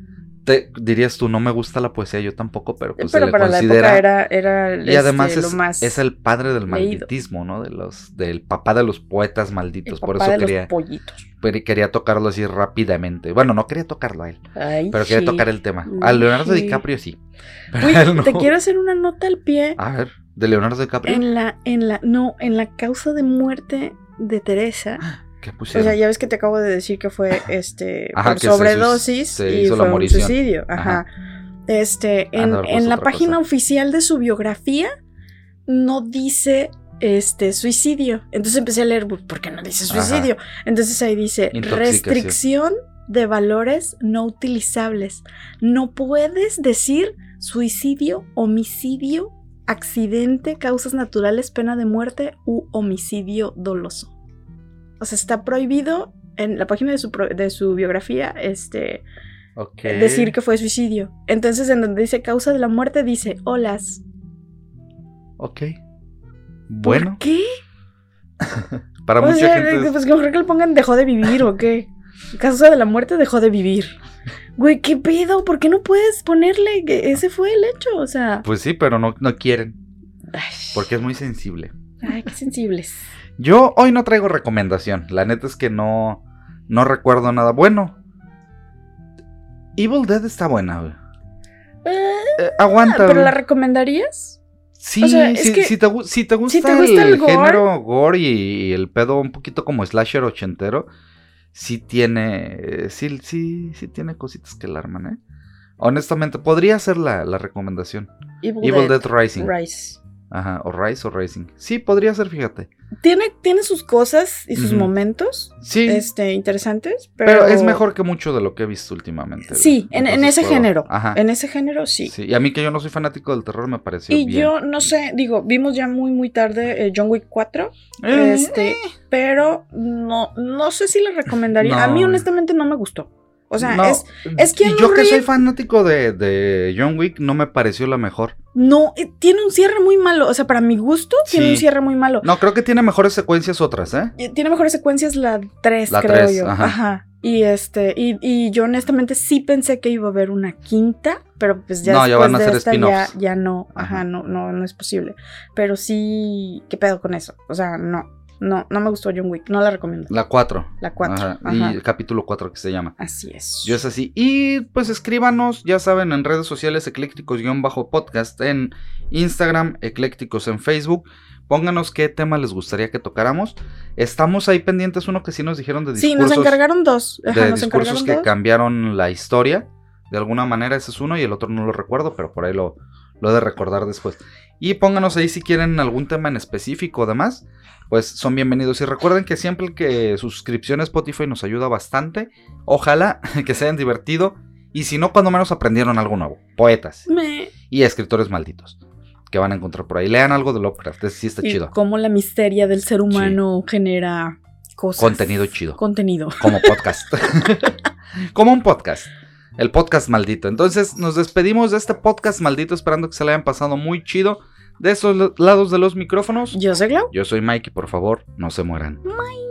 te, dirías tú, no me gusta la poesía, yo tampoco, pero pues se Pero le para la época era, era y además este, es, lo más es el padre del leído. malditismo, ¿no? De los, del papá de los poetas el malditos. Por papá eso de los quería, pollitos. pero quería tocarlo así rápidamente. Bueno, no quería tocarlo a él, Ay, pero quería sí. tocar el tema. A Leonardo Sí. DiCaprio sí. Pero Uy, a él no. te quiero hacer una nota al pie A ver, de Leonardo DiCaprio. en la, en la, no, en la causa de muerte de Teresa. ¿Qué O pusieron? sea, ya ves que te acabo de decir que fue este Ajá, por se sobredosis se y fue un suicidio. Ajá. Este, Han en, haber en la página cosa. oficial de su biografía no dice este suicidio. Entonces empecé a leer, ¿por qué no dice Ajá. suicidio? Entonces ahí dice restricción de valores no utilizables. No puedes decir suicidio, homicidio, accidente, causas naturales, pena de muerte u homicidio doloso. O sea, está prohibido en la página de su, pro- de su biografía este, decir que fue suicidio. Entonces, en donde dice causa de la muerte, dice olas. Ok. Bueno, ¿Por qué? para O mucha sea, gente. es- pues mejor que le pongan dejó de vivir o qué. Causa de la muerte dejó de vivir. Güey, ¿qué pedo? ¿Por qué no puedes ponerle que ese fue el hecho? O sea, Pues sí, pero no, no quieren. ay, Porque es muy sensible. ay, qué sensibles. Yo hoy no traigo recomendación. La neta es que no, no recuerdo nada. Bueno, Evil Dead está buena, güey. Eh, aguanta. ¿Pero la recomendarías? Sí, o sea, es sí, que si te, gu- si te gusta, te gusta el, el gore- género gore y, y el pedo un poquito como slasher ochentero, sí tiene, sí, sí, sí tiene cositas que alarman, ¿eh? Honestamente, podría ser la, la recomendación. Evil Dead Rising. Rise. Ajá, o Rise o Rising. Sí, podría ser, fíjate. Tiene, tiene sus cosas y sus momentos Sí, este, interesantes, pero... pero... es mejor que mucho de lo que he visto últimamente. Sí, en, en ese puedo- género. Ajá. En ese género sí. Sí, y a mí que yo no soy fanático del terror me pareció Y bien. yo no sé, digo, vimos ya muy muy tarde eh, John Wick 4, Eh, este, pero no no sé si le recomendaría. A mí honestamente no me gustó. O sea, no, es es y Keanu yo que soy fanático de, de John Wick no me pareció la mejor. no eh, tiene un cierre muy malo, o sea, para mi gusto tiene un cierre muy malo. No, creo que tiene mejores secuencias otras, ¿eh? Eh, Tiene mejores secuencias la 3, La creo yo. ajá. Ajá. Y este y, y yo honestamente sí pensé que iba a haber una quinta, pero pues ya No, ya después van a de hacer esta ya, ya no, Ajá. ajá, no no no es posible. Pero sí, ¿qué pedo con eso? O sea, no. No, no me gustó John Wick, no la recomiendo. La 4. La 4. Ajá, Ajá. Y el capítulo 4 que se llama. Así es. Yo es así. Y pues escríbanos, ya saben, en redes sociales eclécticos-podcast en Instagram, eclécticos en Facebook. Pónganos qué tema les gustaría que tocáramos. Estamos ahí pendientes, uno que sí nos dijeron de sí, discursos, nos encargaron dos. Ajá, de nos discursos encargaron que dos. cambiaron la historia. De alguna manera ese es uno y el otro no lo recuerdo, pero por ahí lo, lo he de recordar después. Y pónganos ahí si quieren algún tema en específico o demás, pues son bienvenidos. Y recuerden que siempre que suscripción a Spotify nos ayuda bastante. Ojalá que se hayan divertido. Y si no, cuando menos aprendieron algo nuevo. Poetas Me- y escritores malditos que van a encontrar por ahí. Lean algo de Lovecraft, ese sí está y chido. cómo la misteria del ser humano genera cosas. Contenido chido. Contenido. Como podcast. Como un podcast. El podcast maldito. Entonces nos despedimos de este podcast maldito esperando que se le hayan pasado muy chido. De esos lados de los micrófonos. Yo soy Glau. Yo soy Mike y por favor no se mueran. Bye.